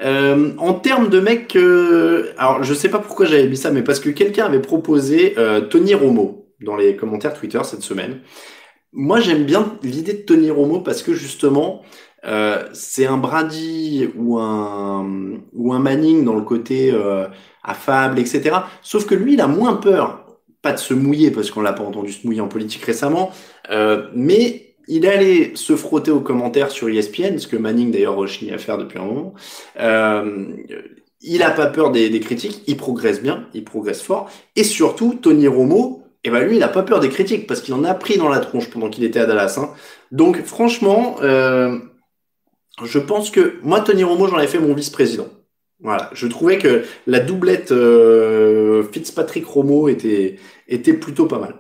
Euh, en termes de mecs, euh, alors je sais pas pourquoi j'avais mis ça, mais parce que quelqu'un avait proposé euh, Tony Romo dans les commentaires Twitter cette semaine. Moi j'aime bien l'idée de Tony Romo parce que justement euh, c'est un Brady ou un ou un Manning dans le côté euh, affable, etc. Sauf que lui il a moins peur, pas de se mouiller parce qu'on l'a pas entendu se mouiller en politique récemment, mais il allé se frotter aux commentaires sur ESPN, ce que Manning d'ailleurs rechigne à faire depuis un moment. Euh, il a pas peur des, des, critiques, il progresse bien, il progresse fort. Et surtout, Tony Romo, eh ben lui, il a pas peur des critiques parce qu'il en a pris dans la tronche pendant qu'il était à Dallas. Hein. Donc franchement, euh, je pense que moi, Tony Romo, j'en ai fait mon vice-président. Voilà, je trouvais que la doublette euh, Fitzpatrick-Romo était, était plutôt pas mal.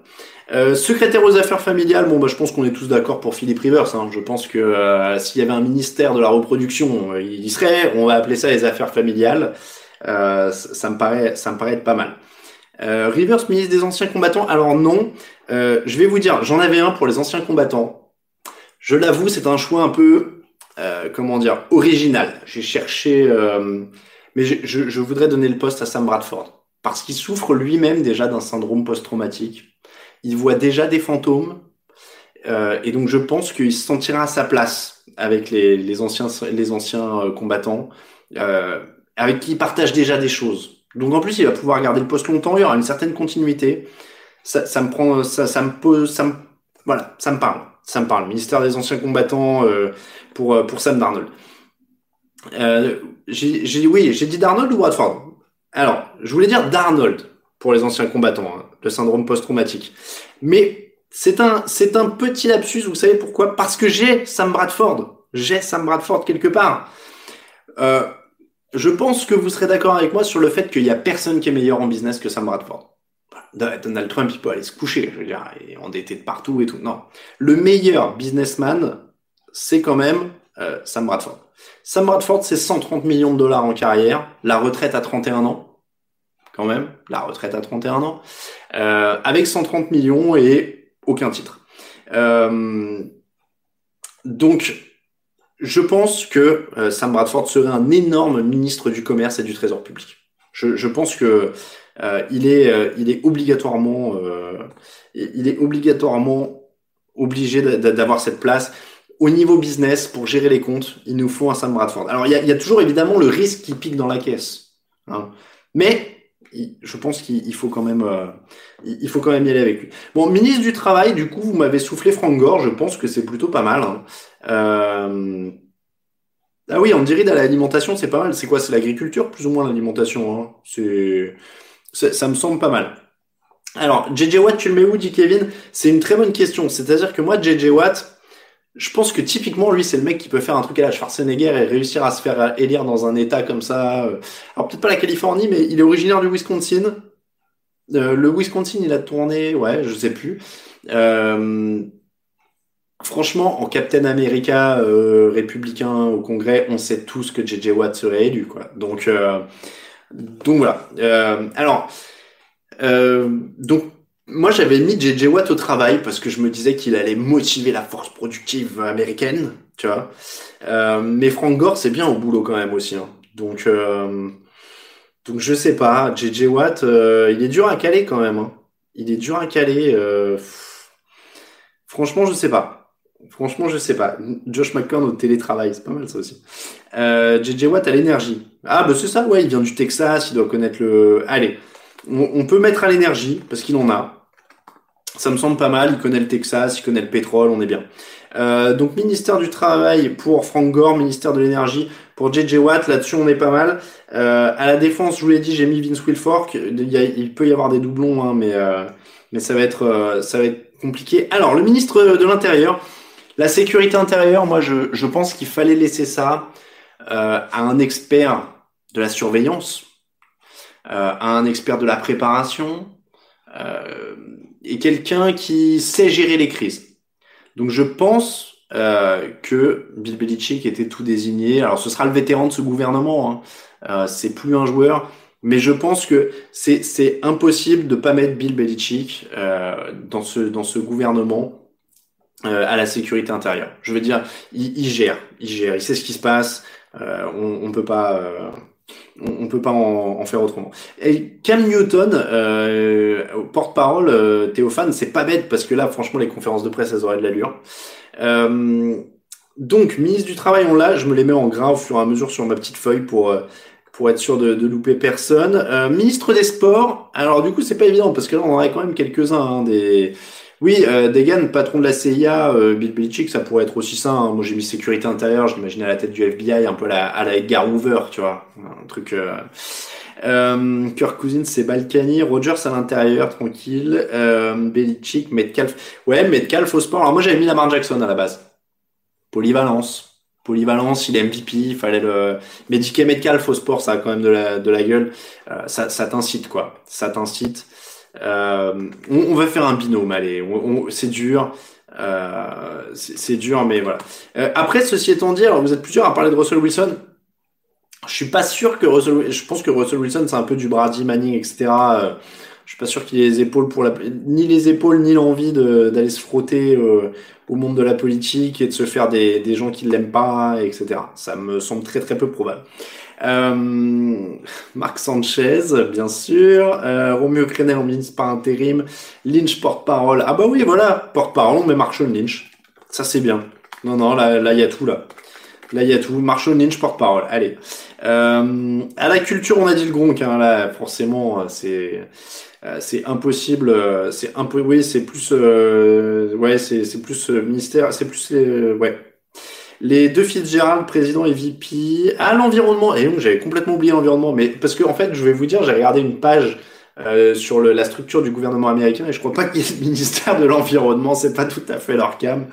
Euh, secrétaire aux affaires familiales, bon bah je pense qu'on est tous d'accord pour Philippe Rivers. Hein. Je pense que euh, s'il y avait un ministère de la reproduction, euh, il serait. On va appeler ça les affaires familiales. ça me paraît, ça me paraît être pas mal. Rivers, ministre des anciens combattants. Alors non, je vais vous dire, j'en avais un pour les anciens combattants. Je l'avoue, c'est un choix un peu, comment dire, original. J'ai cherché, mais je, je, voudrais donner le poste à Sam Bradford parce qu'il souffre lui-même déjà d'un syndrome post-traumatique il voit déjà des fantômes. Euh, et donc je pense qu'il se sentira à sa place avec les, anciens, les anciens euh, combattants, euh, avec qui il partage déjà des choses. Donc en plus, il va pouvoir garder le poste longtemps, il y aura une certaine continuité. Ça, ça me prend, ça, ça me pose, ça me, voilà, ça me parle, ça me parle. Ministère des anciens combattants pour pour Sam Darnold. j'ai oui, j'ai dit Darnold ou Bradford? Alors, je voulais dire Darnold pour les anciens combattants, hein, le syndrome post-traumatique. Mais c'est un, c'est un petit lapsus, vous savez pourquoi? Parce que j'ai Sam Bradford. J'ai Sam Bradford quelque part. Euh, je pense que vous serez d'accord avec moi sur le fait qu'il n'y a personne qui est meilleur en business que Sam Bradford. Donald Trump, il peut aller se coucher, je veux dire, et endetté de partout et tout. Non. Le meilleur businessman, c'est quand même euh, Sam Bradford. Sam Bradford, c'est 130 millions de dollars en carrière, la retraite à 31 ans quand même, la retraite à 31 ans, euh, avec 130 millions et aucun titre. Euh, donc, je pense que euh, Sam Bradford serait un énorme ministre du commerce et du trésor public. Je pense que il est, il est obligatoirement, il est obligatoirement obligé d'avoir cette place au niveau business pour gérer les comptes. Il nous faut un Sam Bradford. Alors, il y a, toujours évidemment le risque qui pique dans la caisse, hein. mais je pense qu'il faut quand même, euh, il faut quand même y aller avec lui. Bon, ministre du travail, du coup, vous m'avez soufflé Franck Gore. Je pense que c'est plutôt pas mal. Hein. Euh... Ah oui, on dirait à l'alimentation, c'est pas mal. C'est quoi? C'est l'agriculture, plus ou moins l'alimentation. Hein? C'est, ça me semble pas mal. Alors, JJ Watt, tu le mets où, dit Kevin? C'est une très bonne question. C'est-à-dire que moi, JJ Watt, je pense que typiquement, lui, c'est le mec qui peut faire un truc à la Schwarzenegger et réussir à se faire élire dans un état comme ça. Euh. Alors peut-être pas la Californie, mais il est originaire du Wisconsin. Euh, le Wisconsin, il a tourné, ouais, je sais plus. Euh, franchement, en Captain America républicain au Congrès, on sait tous que JJ Watt serait élu, quoi. Donc, donc voilà. alors, donc moi, j'avais mis JJ Watt au travail parce que je me disais qu'il allait motiver la force productive américaine, tu vois. Euh, mais Frank Gore, c'est bien au boulot quand même aussi. Hein. Donc, euh, donc je sais pas. JJ Watt, euh, il est dur à caler quand même. Hein. Il est dur à caler. Euh, franchement, je sais pas. Franchement, je sais pas. Josh McCown au télétravail, c'est pas mal ça aussi. JJ Watt à l'énergie. Ah, bah c'est ça, ouais, il vient du Texas, il doit connaître le. Allez, on, on peut mettre à l'énergie parce qu'il en a. Ça me semble pas mal. Il connaît le Texas, il connaît le pétrole, on est bien. Euh, donc ministère du travail pour Frank Gore, ministère de l'énergie pour JJ Watt. Là-dessus, on est pas mal. Euh, à la défense, je vous l'ai dit, j'ai mis Vince Wilfork. Il, il, peut y avoir des doublons, hein, mais euh, mais ça va être euh, ça va être compliqué. Alors le ministre de l'intérieur, la sécurité intérieure, moi je pense qu'il fallait laisser ça euh, à un expert de la surveillance, à un expert de la préparation. Euh, et quelqu'un qui sait gérer les crises. Donc je pense euh, que Bill Belichick était tout désigné. Alors ce sera le vétéran de ce gouvernement. Hein. Euh, c'est plus un joueur, mais je pense que c'est c'est impossible de pas mettre Bill Belichick euh, dans ce dans ce gouvernement. Euh, à la sécurité intérieure. Je veux dire, il, il, gère, il gère, il sait ce qui se passe. Euh, on, on peut pas, on, ne peut pas en, faire autrement. Et Cam Newton, euh, porte-parole, euh, Théophane, c'est pas bête parce que là, franchement, les conférences de presse, elles auraient de l'allure. Euh, donc, ministre du Travail, on l'a, je me les mets en gras au fur et à mesure sur ma petite feuille pour euh, pour être sûr de, de louper personne. Euh, ministre des Sports, alors du coup, c'est pas évident parce que là, on en a quand même quelques-uns, hein, des oui, euh, Degan, patron de la CIA, euh, Bill Belichick, ça pourrait être aussi ça. Hein. Moi, j'ai mis sécurité intérieure, je à la tête du FBI, un peu à la, à la Edgar Hoover, tu vois, un truc. Euh... Euh, Kirk Cousins, c'est Balkany, Rogers à l'intérieur, tranquille. Euh, Belichick, Metcalf. Ouais, Metcalf au sport. Alors moi, j'avais mis Lamar Jackson à la base. Polyvalence. polyvalence, il est MVP, il fallait le. Mais Metcalf au sport, ça a quand même de la, de la gueule. Euh, ça, ça t'incite, quoi. Ça t'incite. Euh, on, on, va faire un binôme, allez. c'est dur. Euh, c'est dur, mais voilà. Euh, après, ceci étant dit, alors vous êtes plusieurs à parler de Russell Wilson. Je suis pas sûr que Russell, je pense que Russell Wilson c'est un peu du Brady Manning, etc. Euh, je suis pas sûr qu'il ait les épaules pour la, ni les épaules ni l'envie d'aller se frotter euh, au monde de la politique et de se faire des, des gens qui l'aiment pas, etc. Ça me semble très très peu probable. Euh, Marc Sanchez, bien sûr. Euh, Romeo Crenel en ministre par intérim. Lynch porte-parole. Ah bah oui, voilà, porte-parole, mais Marshall Lynch. Ça c'est bien. Non, non, là, là, y a tout, là. Là, il y a tout. Marshall Lynch, porte-parole. Allez. Euh, à la culture, on a dit le gronk. Hein, là, forcément, c'est euh, c'est impossible. Euh, c'est peu, oui, c'est plus, ouais, c'est c'est plus ministère. C'est plus, ouais. Les deux Fitzgerald, président et VP, à l'environnement. Et donc, j'avais complètement oublié l'environnement, mais parce que en fait, je vais vous dire, j'ai regardé une page euh, sur le, la structure du gouvernement américain et je crois pas qu'il y ait le ministère de l'environnement, c'est pas tout à fait leur cam.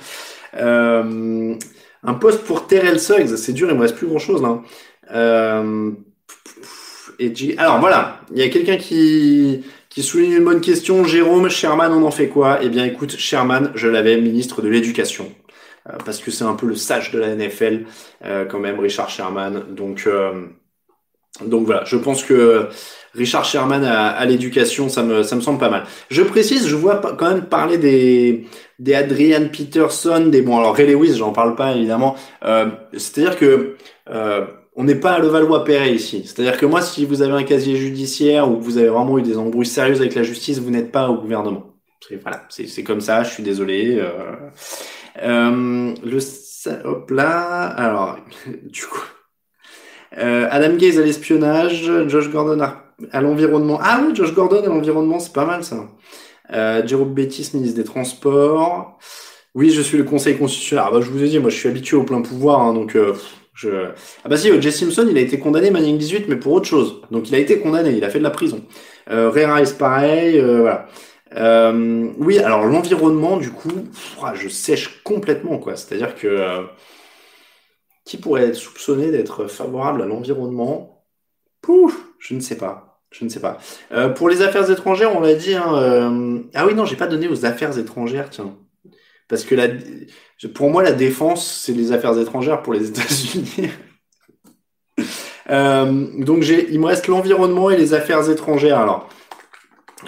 Euh, un poste pour Terrell Suggs, c'est dur, il me reste plus grand chose là. Euh, et Alors voilà, il y a quelqu'un qui, qui souligne une bonne question. Jérôme, Sherman, on en fait quoi? Eh bien écoute, Sherman, je l'avais ministre de l'Éducation. Euh, parce que c'est un peu le sage de la NFL, euh, quand même, Richard Sherman. Donc, euh, donc voilà, je pense que Richard Sherman à, l'éducation, ça me, ça me semble pas mal. Je précise, je vois quand même parler des, des Adrian Peterson, des bon alors Ray Lewis, j'en parle pas évidemment. Euh, C'est-à-dire que euh, on n'est pas à Levallois-Perret ici. C'est-à-dire que moi, si vous avez un casier judiciaire ou que vous avez vraiment eu des embrouilles sérieuses avec la justice, vous n'êtes pas au gouvernement. Voilà, c'est comme ça. Je suis désolé. Euh, le hop là. Alors, du coup, euh, Adam Gaze à l'espionnage, Josh Gordon à, l'environnement. Ah oui, Josh Gordon à l'environnement, c'est pas mal ça. Euh, Jérôme Bettis, ministre des Transports. Oui, je suis le Conseil constitutionnel. Ah bah je vous ai dit, moi je suis habitué au plein pouvoir, hein, donc euh, je. Ah bah si, Jesse Simpson, il a été condamné Manning 18, mais pour autre chose. Donc il a été condamné, il a fait de la prison. Euh, Ray Rice, pareil, euh, voilà. Euh, oui, alors l'environnement, du coup, je sèche complètement, quoi. C'est-à-dire que euh, qui pourrait être soupçonné d'être favorable à l'environnement? Pouf, je ne sais pas. Je ne sais pas. Euh, pour les affaires étrangères, on l'a dit. Hein, ah oui, non, j'ai pas donné aux affaires étrangères, tiens. Parce que pour moi, la défense, c'est les affaires étrangères pour les États-Unis. donc il me reste l'environnement et les affaires étrangères. Alors,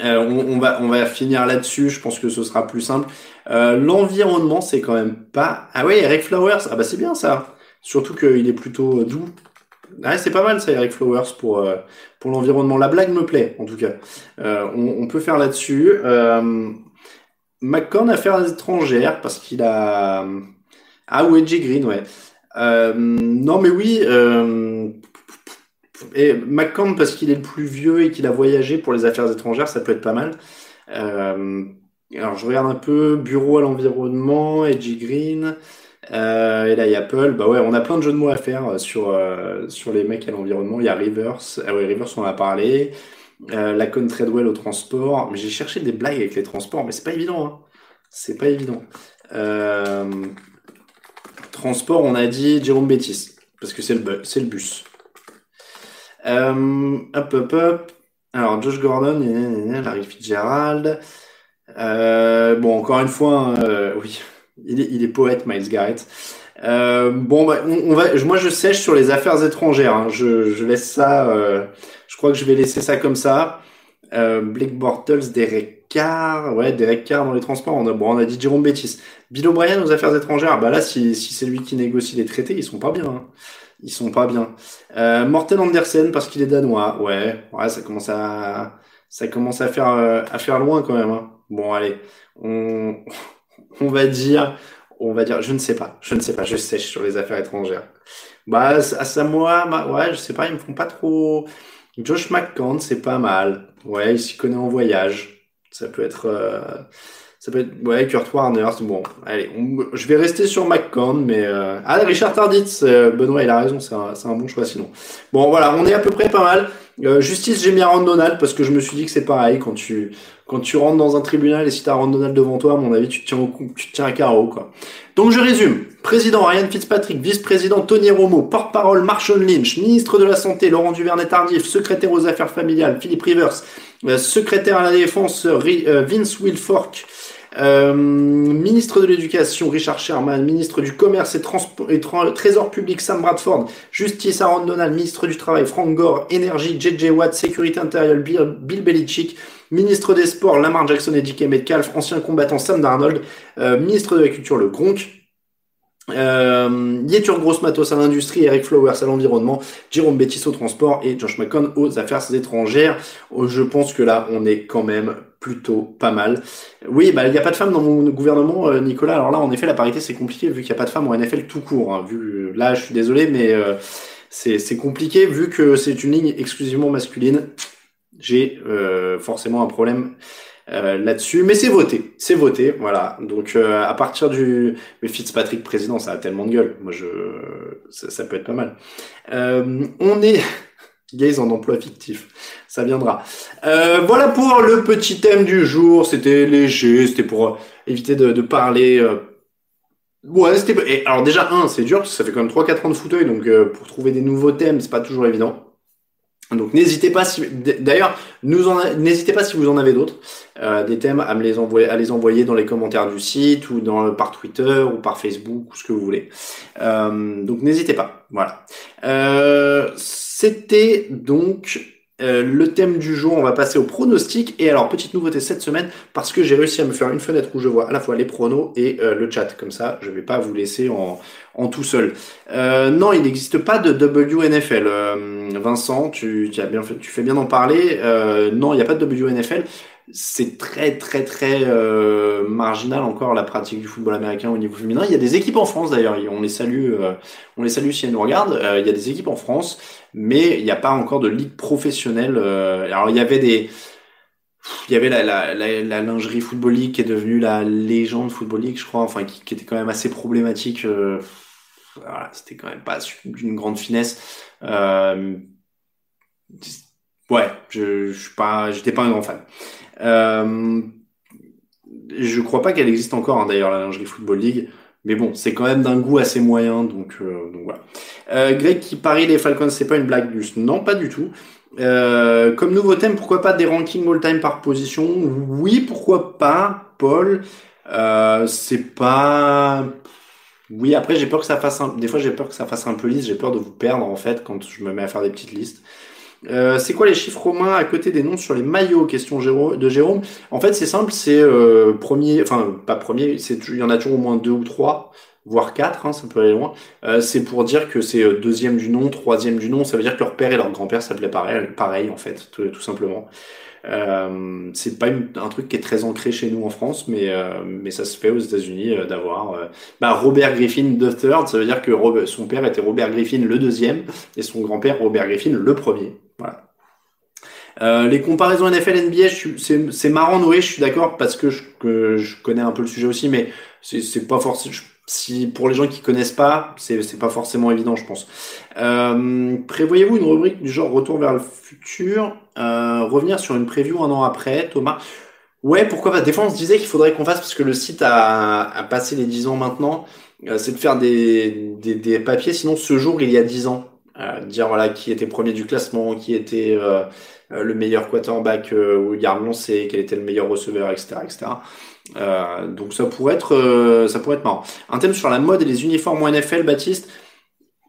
euh, on, va, finir là-dessus, je pense que ce sera plus simple. Euh, L'environnement, c'est quand même pas... Ah oui, Eric Flowers, ah bah c'est bien ça. Surtout qu'il est plutôt euh, doux. Ah, c'est pas mal ça, Eric Flowers, pour, l'environnement. La blague me plaît, en tout cas. On, peut faire là-dessus. Euh, McCorn, affaires étrangères, parce qu'il a... Ah, Wedgie Green, ouais. non, mais oui, et McCorn, parce qu'il est le plus vieux et qu'il a voyagé pour les affaires étrangères, ça peut être pas mal. Euh, alors, je regarde un peu bureau à l'environnement, Edgy Green. Euh, et là, il y a Apple. Bah ouais, on a plein de jeux de mots à faire sur, euh, sur les mecs à l'environnement. Il y a Rivers. Ah ouais, Rivers, on en a parlé. Euh, la Con Treadwell au transport. Mais j'ai cherché des blagues avec les transports, mais c'est pas évident. Hein. C'est pas évident. Euh, transport, on a dit Jérôme Bétis. Parce que c'est le, le bus. Euh, hop, hop, hop. Alors, Josh Gordon, Larry Fitzgerald. Euh, bon, encore une fois, euh, oui, il est, poète, Miles Garrett. Euh, bon, bah, on, va, moi, je sèche sur les affaires étrangères. Hein. Je, laisse ça. Je crois que je vais laisser ça comme ça. Blake Bortles, Derek Carr, ouais, Derek Carr dans les transports. On a, bon, on a dit Jérôme Bétis. Bill O'Brien aux affaires étrangères. Bah là, si, si c'est lui qui négocie les traités, ils sont pas bien. Hein ils sont pas bien. Euh, Morten Andersen parce qu'il est danois. Ouais, ouais, ça commence à ça commence à faire euh, à faire loin quand même. Hein. Bon, allez, on on va dire on va dire je ne sais pas, je ne sais pas, je sèche sur les affaires étrangères. Bah à Samoa, ouais, je sais pas, ils me font pas trop. Josh McCann, c'est pas mal. Ouais, il s'y connaît en voyage. Ça peut être euh, ça peut être, ouais, Kurt Warner. Bon, allez, je vais rester sur McCann, mais ah, Richard Tarditz, euh, Benoît, il a raison, c'est un, bon choix sinon. Bon, voilà, on est à peu près pas mal. Euh, justice, j'ai mis Aaron Donald parce que je me suis dit que c'est pareil quand tu quand tu rentres dans un tribunal et si t'as Aaron Donald devant toi, à mon avis, tu te tiens au, tu te tiens à carreau quoi. Donc je résume. Président Ryan Fitzpatrick, vice-président Tony Romo, porte-parole Marshall Lynch, ministre de la Santé Laurent Duvernay-Tardif, secrétaire aux affaires familiales Philippe Rivers, secrétaire à la défense Vince Wilfork, euh, ministre de l'Éducation, Richard Sherman. Ministre du Commerce et, Trésor public, Sam Bradford. Justice, Aaron Donald. Ministre du Travail, Frank Gore. Énergie, JJ Watt. Sécurité intérieure, Bill, Bill Belichick. Ministre des Sports, Lamar Jackson et DK Metcalf. Ancien combattant, Sam Darnold. Euh, ministre de la Culture, le Gronk. Euh, Yetur Gross Matos à l'industrie, Eric Flowers à l'environnement, Jérôme Bettis au transport et Josh McCon aux affaires étrangères. Oh, je pense que là, on est quand même plutôt pas mal. Oui, bah il n'y a pas de femmes dans mon gouvernement, euh, Nicolas. Alors là, en effet, la parité c'est compliqué vu qu'il n'y a pas de femmes en NFL tout court. Hein. Vu là, je suis désolé, mais euh, c'est compliqué vu que c'est une ligne exclusivement masculine. J'ai euh, forcément un problème euh, là-dessus. Mais c'est voté, c'est voté, voilà. Donc euh, à partir du mais Fitzpatrick président, ça a tellement de gueule. Moi, je ça, peut être pas mal. Euh, on est gays en emploi fictif, ça viendra. voilà pour le petit thème du jour. C'était léger, c'était pour éviter de, de parler. Ouais, c'était. alors déjà un, c'est dur parce que ça fait quand même 3-4 ans de fauteuil, donc pour trouver des nouveaux thèmes, c'est pas toujours évident. Donc n'hésitez pas si d'ailleurs n'hésitez pas si vous en avez d'autres euh, des thèmes à me les envoyer à les envoyer dans les commentaires du site ou dans par Twitter ou par Facebook ou ce que vous voulez. Euh, donc n'hésitez pas. Voilà. Euh, C'était donc euh, le thème du jour, on va passer au pronostic. Et alors, petite nouveauté cette semaine, parce que j'ai réussi à me faire une fenêtre où je vois à la fois les pronos et euh, le chat. Comme ça, je vais pas vous laisser en, en tout seul. Euh, non, il n'existe pas de WNFL. Vincent, tu, tu, as bien fait, tu fais bien d'en parler. non, il n'y a pas de WNFL c'est très très très euh, marginal encore la pratique du football américain au niveau féminin. Il y a des équipes en France d'ailleurs, on les salue, euh, on les salue si elles nous regardent. Euh, il y a des équipes en France, mais il n'y a pas encore de ligue professionnelle. alors il y avait des, il y avait la, lingerie Football League qui est devenue la légende Football League, je crois, enfin qui, qui était quand même assez problématique. voilà, c'était quand même pas d'une grande finesse. ouais, je, je suis pas, j'étais pas un grand fan. Euh, je crois pas qu'elle existe encore, hein, d'ailleurs, la lingerie Football League. Mais bon, c'est quand même d'un goût assez moyen, donc, euh, donc voilà. Euh, Greg qui parie les Falcons, c'est pas une blague juste. Non, pas du tout. Euh, comme nouveau thème, pourquoi pas des rankings all-time par position? Oui, pourquoi pas, Paul. Euh, c'est pas... Oui, après j'ai peur que ça fasse un... Des fois j'ai peur que ça fasse un peu lisse, j'ai peur de vous perdre en fait quand je me mets à faire des petites listes. Euh, c'est quoi les chiffres romains à côté des noms sur les maillots Question de Jérôme? En fait, c'est simple, c'est euh, premier, enfin pas premier, il y en a toujours au moins deux ou trois, voire quatre, hein, ça peut aller loin. Euh, c'est pour dire que c'est deuxième du nom, troisième du nom. Ça veut dire que leur père et leur grand-père s'appelaient pareil, pareil en fait, tout, simplement. Euh, c'est pas un truc qui est très ancré chez nous en France, mais mais ça se fait aux États-Unis d'avoir bah, Robert Griffin third. Ça veut dire que son père était Robert Griffin le deuxième et son grand-père Robert Griffin le premier. Euh, les comparaisons NFL NBA, c'est marrant Noé, je suis d'accord parce que je, que je, connais un peu le sujet aussi, mais c'est pas forcément si pour les gens qui connaissent pas, c'est pas forcément évident, je pense. Euh, Prévoyez-vous une rubrique du genre retour vers le futur, euh, revenir sur une preview un an après, Thomas? Ouais, pourquoi pas. Des disait qu'il faudrait qu'on fasse parce que le site a, a passé les 10 ans maintenant. Euh, c'est de faire des, des, des papiers. Sinon, ce jour, il y a 10 ans, euh, dire voilà qui était premier du classement, qui était le meilleur quarterback ou garde lancé, quel était le meilleur receveur, etc., etc. donc ça pourrait être ça pourrait être marrant. Un thème sur la mode et les uniformes en NFL, Baptiste.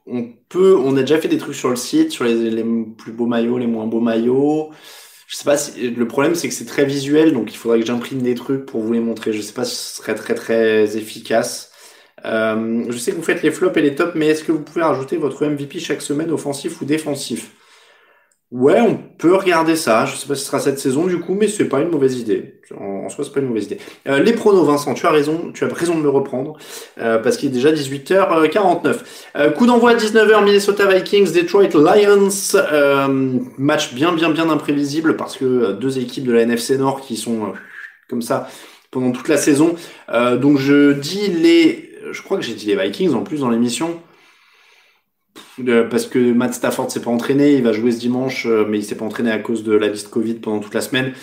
On peut, on a déjà fait des trucs sur le site, sur les, plus beaux maillots, les moins beaux maillots. Je sais pas si, le problème c'est que c'est très visuel, donc il faudrait que j'imprime des trucs pour vous les montrer. Je sais pas si ce serait très très efficace. Euh, je sais que vous faites les flops et les tops, mais est-ce que vous pouvez rajouter votre MVP chaque semaine, offensif ou défensif? Ouais, on peut regarder ça. Je sais pas si ce sera cette saison du coup, mais c'est pas une mauvaise idée. En, soi, c'est pas une mauvaise idée. Euh, les pronos, Vincent, tu as raison, tu as raison de me reprendre euh, parce qu'il est déjà 18h49. coup d'envoi à 19h, Minnesota Vikings, Detroit Lions. match bien, bien, bien imprévisible parce que deux équipes de la NFC Nord qui sont comme ça pendant toute la saison. donc je dis les je crois que j'ai dit les Vikings en plus dans l'émission. Parce que Matt Stafford s'est pas entraîné, il va jouer ce dimanche, mais il s'est pas entraîné à cause de la liste Covid pendant toute la semaine.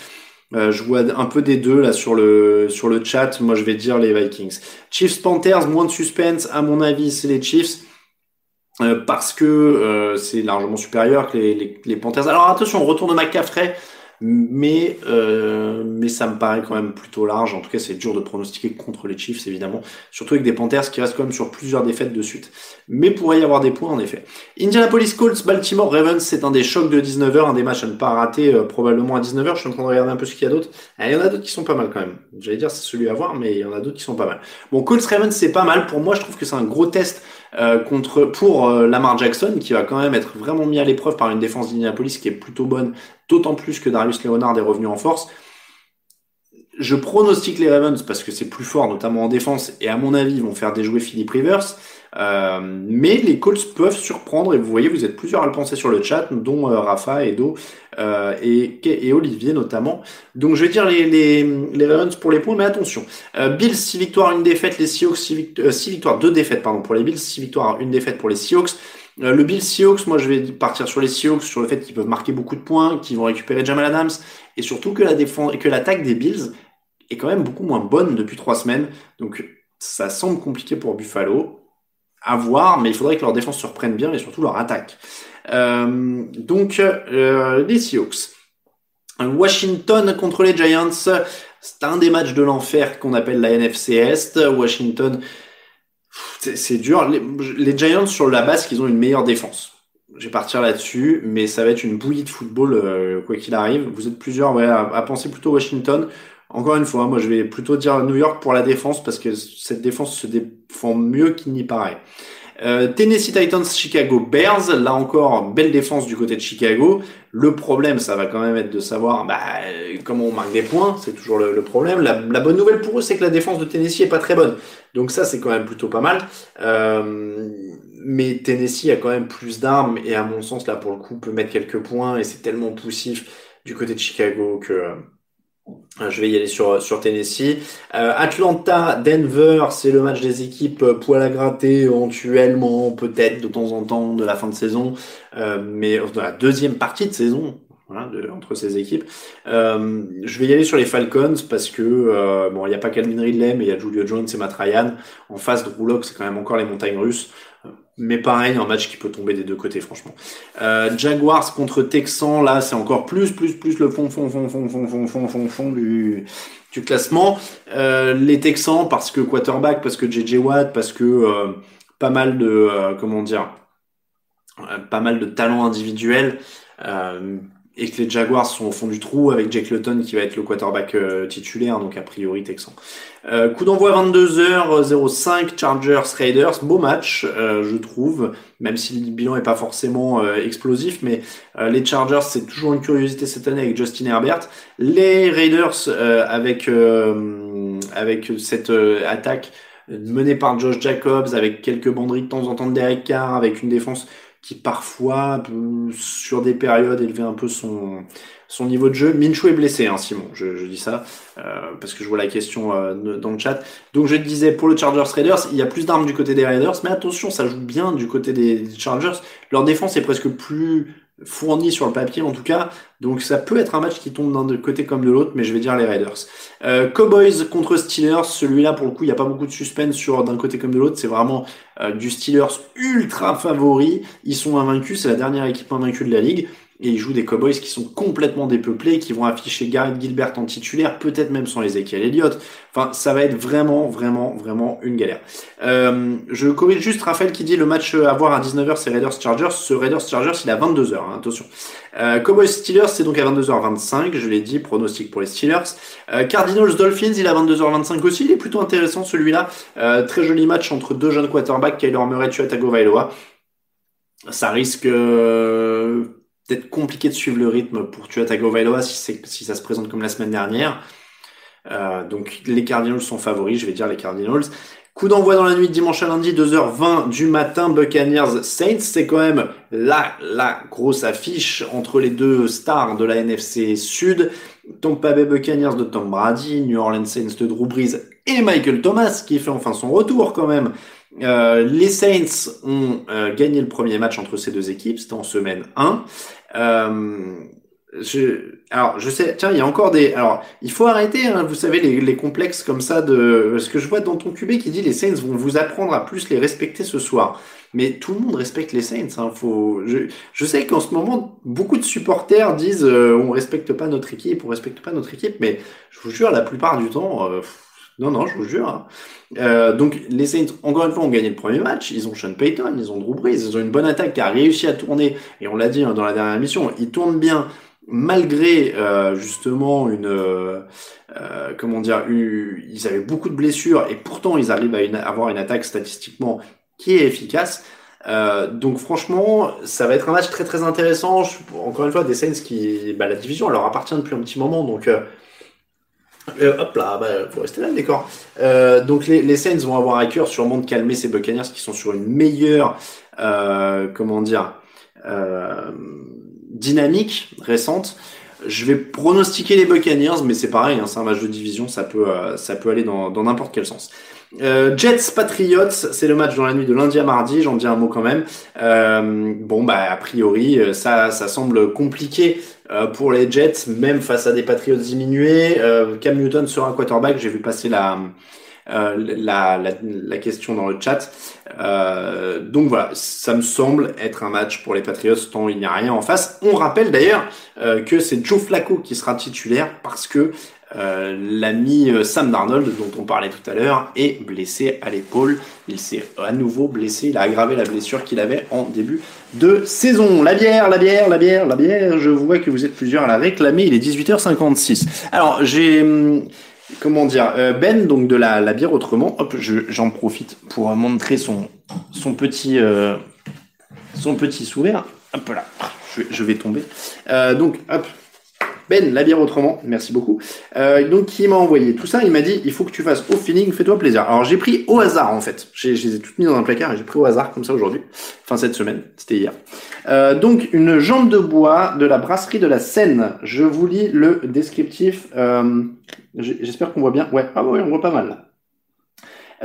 je vois un peu des deux là sur le sur le chat. Moi, je vais dire les Vikings. Chiefs Panthers, moins de suspense à mon avis, c'est les Chiefs. parce que c'est largement supérieur que les, les, les, Panthers. Alors attention, retour de McCaffrey, mais euh, mais ça me paraît quand même plutôt large. En tout cas, c'est dur de pronostiquer contre les Chiefs, évidemment, surtout avec des Panthers qui restent quand même sur plusieurs défaites de suite. Mais pourrait y avoir des points en effet. Indianapolis Colts, Baltimore Ravens, c'est un des chocs de 19h, un des matchs à ne pas rater euh, probablement à 19h. Je suis en train de regarder un peu ce qu'il y a d'autres. Ah, il y en a d'autres qui sont pas mal quand même. J'allais dire c'est celui à voir, mais il y en a d'autres qui sont pas mal. Bon, Colts Ravens, c'est pas mal. Pour moi, je trouve que c'est un gros test euh, contre pour euh, Lamar Jackson qui va quand même être vraiment mis à l'épreuve par une défense d'Indianapolis qui est plutôt bonne, d'autant plus que Darius Leonard est revenu en force. Je pronostique les Ravens parce que c'est plus fort, notamment en défense, et à mon avis, ils vont faire déjouer Philip Rivers. Euh, mais les Colts peuvent surprendre, et vous voyez, vous êtes plusieurs à le penser sur le chat, dont euh, Rafa, Edo euh, et, et, Olivier notamment. Donc je vais dire les, les, les Ravens pour les points, mais attention. Euh, Bills, 6 victoires, une défaite, les Seahawks, 6, euh, victoires, 2 défaites pardon, pour les Bills, 6 victoires, une défaite pour les Seahawks. le Bills Seahawks, moi je vais partir sur les Seahawks, sur le fait qu'ils peuvent marquer beaucoup de points, qu'ils vont récupérer Jamal Adams, et surtout que la défense, que l'attaque des Bills est quand même beaucoup moins bonne depuis trois semaines. Donc ça semble compliqué pour Buffalo à voir, mais il faudrait que leur défense se reprenne bien et surtout leur attaque. Euh, donc, euh, les Seahawks. Washington contre les Giants, c'est un des matchs de l'enfer qu'on appelle la NFC Est. Washington, c'est dur. Les, Giants, sur la base, qu'ils ont une meilleure défense. Je vais partir là-dessus, mais ça va être une bouillie de football, euh, quoi qu'il arrive. Vous êtes plusieurs à, à, penser plutôt Washington. Encore une fois, moi je vais plutôt dire New York pour la défense parce que cette défense se défend mieux qu'il n'y paraît. Euh, Tennessee Titans, Chicago Bears, là encore, belle défense du côté de Chicago. Le problème, ça va quand même être de savoir bah, comment on marque des points, c'est toujours le, problème. La, bonne nouvelle pour eux, c'est que la défense de Tennessee est pas très bonne. Donc ça, c'est quand même plutôt pas mal. Euh, mais Tennessee a quand même plus d'armes et à mon sens, là, pour le coup, peut mettre quelques points et c'est tellement poussif du côté de Chicago que euh, je vais y aller sur, sur Tennessee. Euh, Atlanta, Denver, c'est le match des équipes euh, poil à gratter éventuellement, peut-être de temps en temps de la fin de saison, mais de la deuxième partie de saison. Entre ces équipes. je vais y aller sur les Falcons parce que bon, il n'y a pas Calvin Ridley, mais il y a Julio Jones et Matt Ryan. En face de Roulock, c'est quand même encore les montagnes russes. Mais pareil, un match qui peut tomber des deux côtés, franchement. Euh, Jaguars contre Texans, là, c'est encore plus, plus, plus le fond, fond, fond, fond, fond, fond, fond, fond, fond du, du classement. Euh, les Texans, parce que quarterback, parce que JJ Watt, parce que euh, pas mal de, comment dire, pas mal de talents individuels et que les Jaguars sont au fond du trou avec Jake Luton qui va être le quarterback euh, titulaire, donc a priori Texan. Euh, coup d'envoi 22h05, Chargers Raiders, beau match euh, je trouve, même si le bilan est pas forcément explosif, mais les Chargers c'est toujours une curiosité cette année avec Justin Herbert. Les Raiders avec avec cette attaque menée par Josh Jacobs, avec quelques banderies de temps en temps de Derek Carr, avec une défense qui parfois, sur des périodes, élevait un peu son, son niveau de jeu. Minshew est blessé, hein, Simon, je, dis ça, euh, parce que je vois la question euh, dans le chat. Donc je disais, pour le Chargers Raiders, il y a plus d'armes du côté des Raiders, mais attention, ça joue bien du côté des Chargers. Leur défense est presque plus fourni sur le papier en tout cas. Donc ça peut être un match qui tombe d'un côté comme de l'autre, mais je vais dire les Raiders. Euh, Cowboys contre Steelers, celui-là pour le coup il n'y a pas beaucoup de suspense sur d'un côté comme de l'autre, c'est vraiment euh, du Steelers ultra favori. Ils sont invaincus, c'est la dernière équipe invaincue de la ligue et ils jouent des Cowboys qui sont complètement dépeuplés, qui vont afficher Garrett Gilbert en titulaire, peut-être même sans Ezekiel Elliott. Enfin, ça va être vraiment, vraiment, vraiment une galère. Euh, je corrige juste Raphaël qui dit le match à voir à 19h, c'est Raiders Chargers. Ce Raiders Chargers, il est à 22h, hein, attention. Euh, Cowboys Steelers, c'est donc à 22h25, je l'ai dit, pronostic pour les Steelers. Euh, Cardinals Dolphins, il est à 22h25 aussi, il est plutôt intéressant celui-là. Euh, très joli match entre deux jeunes quarterbacks, Kyler Murray et Tua Tagovailoa. Ça risque peut-être compliqué de suivre le rythme pour Tua Tagovailoa si, si ça se présente comme la semaine dernière. Euh, donc les Cardinals sont favoris, je vais dire les Cardinals. Coup d'envoi dans la nuit dimanche à lundi, 2h20 du matin, Buccaneers Saints, c'est quand même la, la grosse affiche entre les deux stars de la NFC Sud. Tampa Bay Buccaneers de Tom Brady, New Orleans Saints de Drew Brees et Michael Thomas qui fait enfin son retour quand même les Saints ont gagné le premier match entre ces deux équipes, c'était en semaine 1. Je, alors, je sais, tiens, il y a encore des. Alors, il faut arrêter, hein, vous savez, les, les, complexes comme ça de. Ce que je vois dans ton QB qui dit les Saints vont vous apprendre à plus les respecter ce soir. Mais tout le monde respecte les Saints. Hein, faut... je, je sais qu'en ce moment, beaucoup de supporters disent euh, on respecte pas notre équipe, on respecte pas notre équipe, mais je vous jure, la plupart du temps, euh, non, non, je vous jure. Hein. Euh, donc, les Saints, encore une fois, ont gagné le premier match. Ils ont Sean Payton, ils ont Drew Brees, ils ont une bonne attaque qui a réussi à tourner. Et on l'a dit hein, dans la dernière émission, ils tournent bien malgré euh, justement une euh, euh, comment dire ils avaient beaucoup de blessures et pourtant ils arrivent à avoir une attaque statistiquement qui est efficace donc franchement ça va être un match très très intéressant encore une fois des Saints qui bah, la division leur appartient depuis un petit moment donc hop là, bah, faut rester là, d'accord. donc les, les, Saints vont avoir à cœur sûrement de calmer ces Buccaneers qui sont sur une meilleure, comment dire, dynamique récente. Je vais pronostiquer les Buccaneers, mais c'est pareil, hein, c'est un match de division, ça peut, euh, ça peut aller dans n'importe quel sens. Euh, Jets Patriots, c'est le match dans la nuit de lundi à mardi, j'en dis un mot quand même. Euh, bon bah a priori ça, ça semble compliqué pour les Jets, même face à des Patriots diminués. Cam Newton sera un quarterback, j'ai vu passer la, euh, la, la, la, question dans le chat. Euh, donc voilà, ça me semble être un match pour les Patriots tant il n'y a rien en face. On rappelle d'ailleurs euh, que c'est Joe Flacco qui sera titulaire parce que euh, l'ami Sam Darnold, dont on parlait tout à l'heure, est blessé à l'épaule. Il s'est à nouveau blessé. Il a aggravé la blessure qu'il avait en début de saison. La bière, la bière, la bière, la bière. Je vois que vous êtes plusieurs à la réclamer. Il est 18h56. Alors, j'ai hum, comment dire, euh, Ben, donc de la, bière autrement, hop, j'en profite pour montrer son, petit, euh, son petit. Hop là, je, vais tomber. Euh, donc, hop, ben, la bière autrement, merci beaucoup. Euh, donc, qui m'a envoyé tout ça Il m'a dit, il faut que tu fasses au feeling, fais-toi plaisir. Alors, j'ai pris au hasard, en fait. Je les ai toutes mis dans un placard et j'ai pris au hasard, comme ça, aujourd'hui. Enfin, cette semaine, c'était hier. Euh, donc, une jambe de bois de la brasserie de la Seine. Je vous lis le descriptif. Euh, j'espère qu'on voit bien. Ouais, ah ouais, on voit pas mal.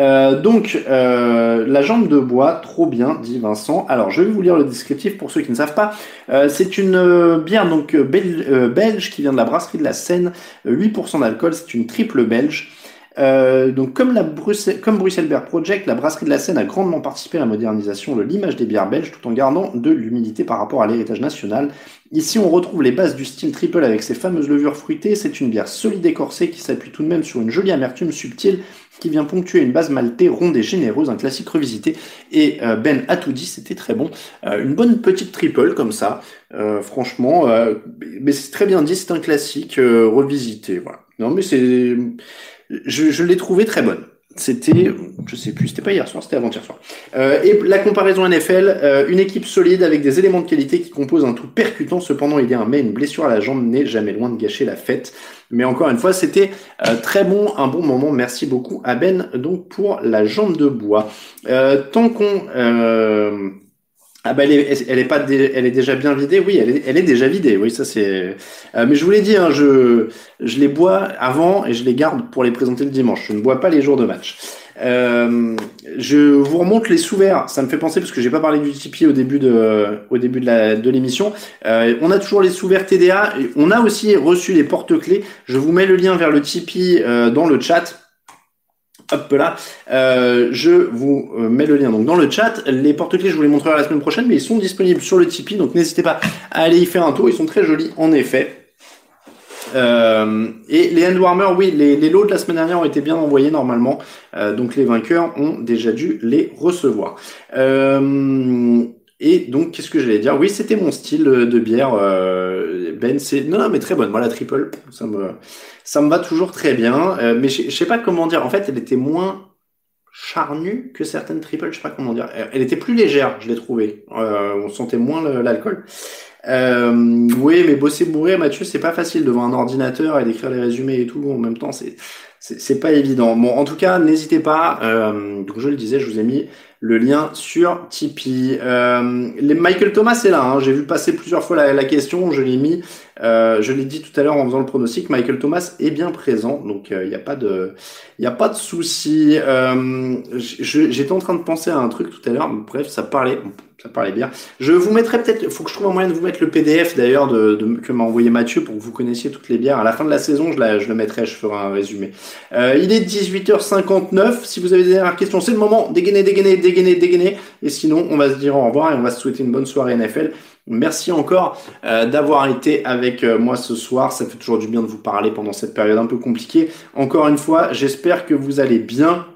Euh, donc, euh, la jambe de bois, trop bien, dit Vincent. Alors, je vais vous lire le descriptif pour ceux qui ne savent pas. Euh, c'est une bière donc belge qui vient de la brasserie de la Seine, 8% d'alcool. C'est une triple belge. Euh, donc comme, la Bruxelles, comme Bruxelles Beer Project, la brasserie de la Seine a grandement participé à la modernisation de l'image des bières belges tout en gardant de l'humidité par rapport à l'héritage national. Ici on retrouve les bases du style triple avec ses fameuses levures fruitées, c'est une bière solide et corsée qui s'appuie tout de même sur une jolie amertume subtile qui vient ponctuer une base maltée ronde et généreuse, un classique revisité. Et euh, Ben a tout dit, c'était très bon. Euh, une bonne petite triple comme ça, franchement, mais c'est très bien dit, c'est un classique revisité. Voilà. Non mais c'est je, je l'ai trouvé très bonne. C'était, je sais plus, c'était pas hier soir, c'était avant-hier soir. Euh, et la comparaison NFL, euh, une équipe solide avec des éléments de qualité qui composent un tout percutant. Cependant, il y a un mais une blessure à la jambe n'est jamais loin de gâcher la fête. Mais encore une fois, c'était euh, très bon, un bon moment. Merci beaucoup à Ben donc pour la jambe de bois. tant qu'on ah bah elle est, elle est pas, elle est déjà bien vidée. Oui, elle est, elle est déjà vidée. Oui, ça c'est. Euh, mais je vous l'ai dit, hein, je, je les bois avant et je les garde pour les présenter le dimanche. Je ne bois pas les jours de match. Euh, je vous remonte les sous-verts. Ça me fait penser parce que j'ai pas parlé du Tipeee au début de, au début de la, de l'émission. Euh, on a toujours les sous-verts TDA. On a aussi reçu les porte-clés. Je vous mets le lien vers le Tipeee euh, dans le chat. Hop là, euh, je vous euh, mets le lien donc dans le chat. Les porte-clés, je vous les montrerai la semaine prochaine, mais ils sont disponibles sur le Tipeee, donc n'hésitez pas à aller y faire un tour. Ils sont très jolis en effet. Euh, et les Endwarmer, oui, les, les, lots de la semaine dernière ont été bien envoyés normalement, donc les vainqueurs ont déjà dû les recevoir. Et donc, qu'est-ce que j'allais dire? Oui, c'était mon style de bière. Euh, ben, c'est non, non, mais très bonne. Moi, la triple, ça me, ça me va toujours très bien. Euh, mais je sais pas comment dire. En fait, elle était moins charnue que certaines triples. Je sais pas comment dire. Elle était plus légère, je l'ai trouvé. Euh, on sentait moins l'alcool. Euh, oui, mais bosser bourré, Mathieu, c'est pas facile devant un ordinateur et d'écrire les résumés et tout en même temps. C'est c'est pas évident. Bon, en tout cas, n'hésitez pas. Euh, donc, je le disais, je vous ai mis le lien sur Tipeee. Euh, les Michael Thomas est là, hein. j'ai vu passer plusieurs fois la, question, je l'ai mis, euh, je l'ai dit tout à l'heure en faisant le pronostic, Michael Thomas est bien présent, donc il n'y a pas de, il a pas de souci. J'étais en train de penser à un truc tout à l'heure, bref, ça parlait, ça parlait bien. Je vous mettrai peut-être, il faut que je trouve un moyen de vous mettre le PDF d'ailleurs que m'a envoyé Mathieu pour que vous connaissiez toutes les bières. À la fin de la saison, je, je le mettrai, je ferai un résumé. Euh, il est 18h59. Si vous avez des dernières questions, c'est le moment. Dégainer, dégainer, dégainer, dégainer. Et sinon, on va se dire au revoir et on va se souhaiter une bonne soirée NFL. Merci encore euh, d'avoir été avec euh, moi ce soir. Ça fait toujours du bien de vous parler pendant cette période un peu compliquée. Encore une fois, j'espère que vous allez bien.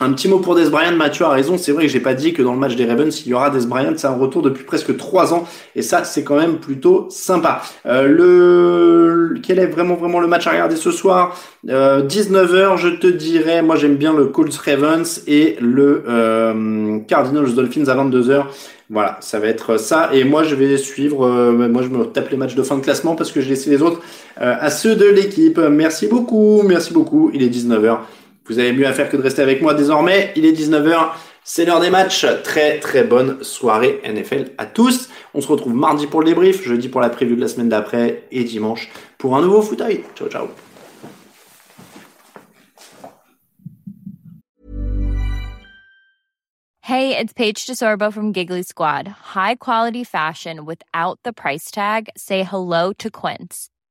Un petit mot pour Des Bryant, Mathieu a raison, c'est vrai que j'ai pas dit que dans le match des Ravens, il y aura Des Bryant, c'est un retour depuis presque trois ans, et ça, c'est quand même plutôt sympa. Euh, le... Quel est vraiment vraiment le match à regarder ce soir? Euh, 19h, je te dirais, moi j'aime bien le Colts Ravens et le euh, Cardinals Dolphins à 22h. Voilà, ça va être ça. Et moi, je vais suivre. Euh, moi, je me tape les matchs de fin de classement parce que je laisse les autres euh, à ceux de l'équipe. Merci beaucoup, merci beaucoup. Il est 19h. Vous avez mieux à faire que de rester avec moi désormais. Il est 19h. C'est l'heure des matchs. Très très bonne soirée NFL à tous. On se retrouve mardi pour le débrief, jeudi pour la preview de la semaine d'après et dimanche pour un nouveau fauteuil. Ciao ciao. Hey, it's Paige DeSorbo from Giggly Squad. High quality fashion without the price tag. Say hello to Quince.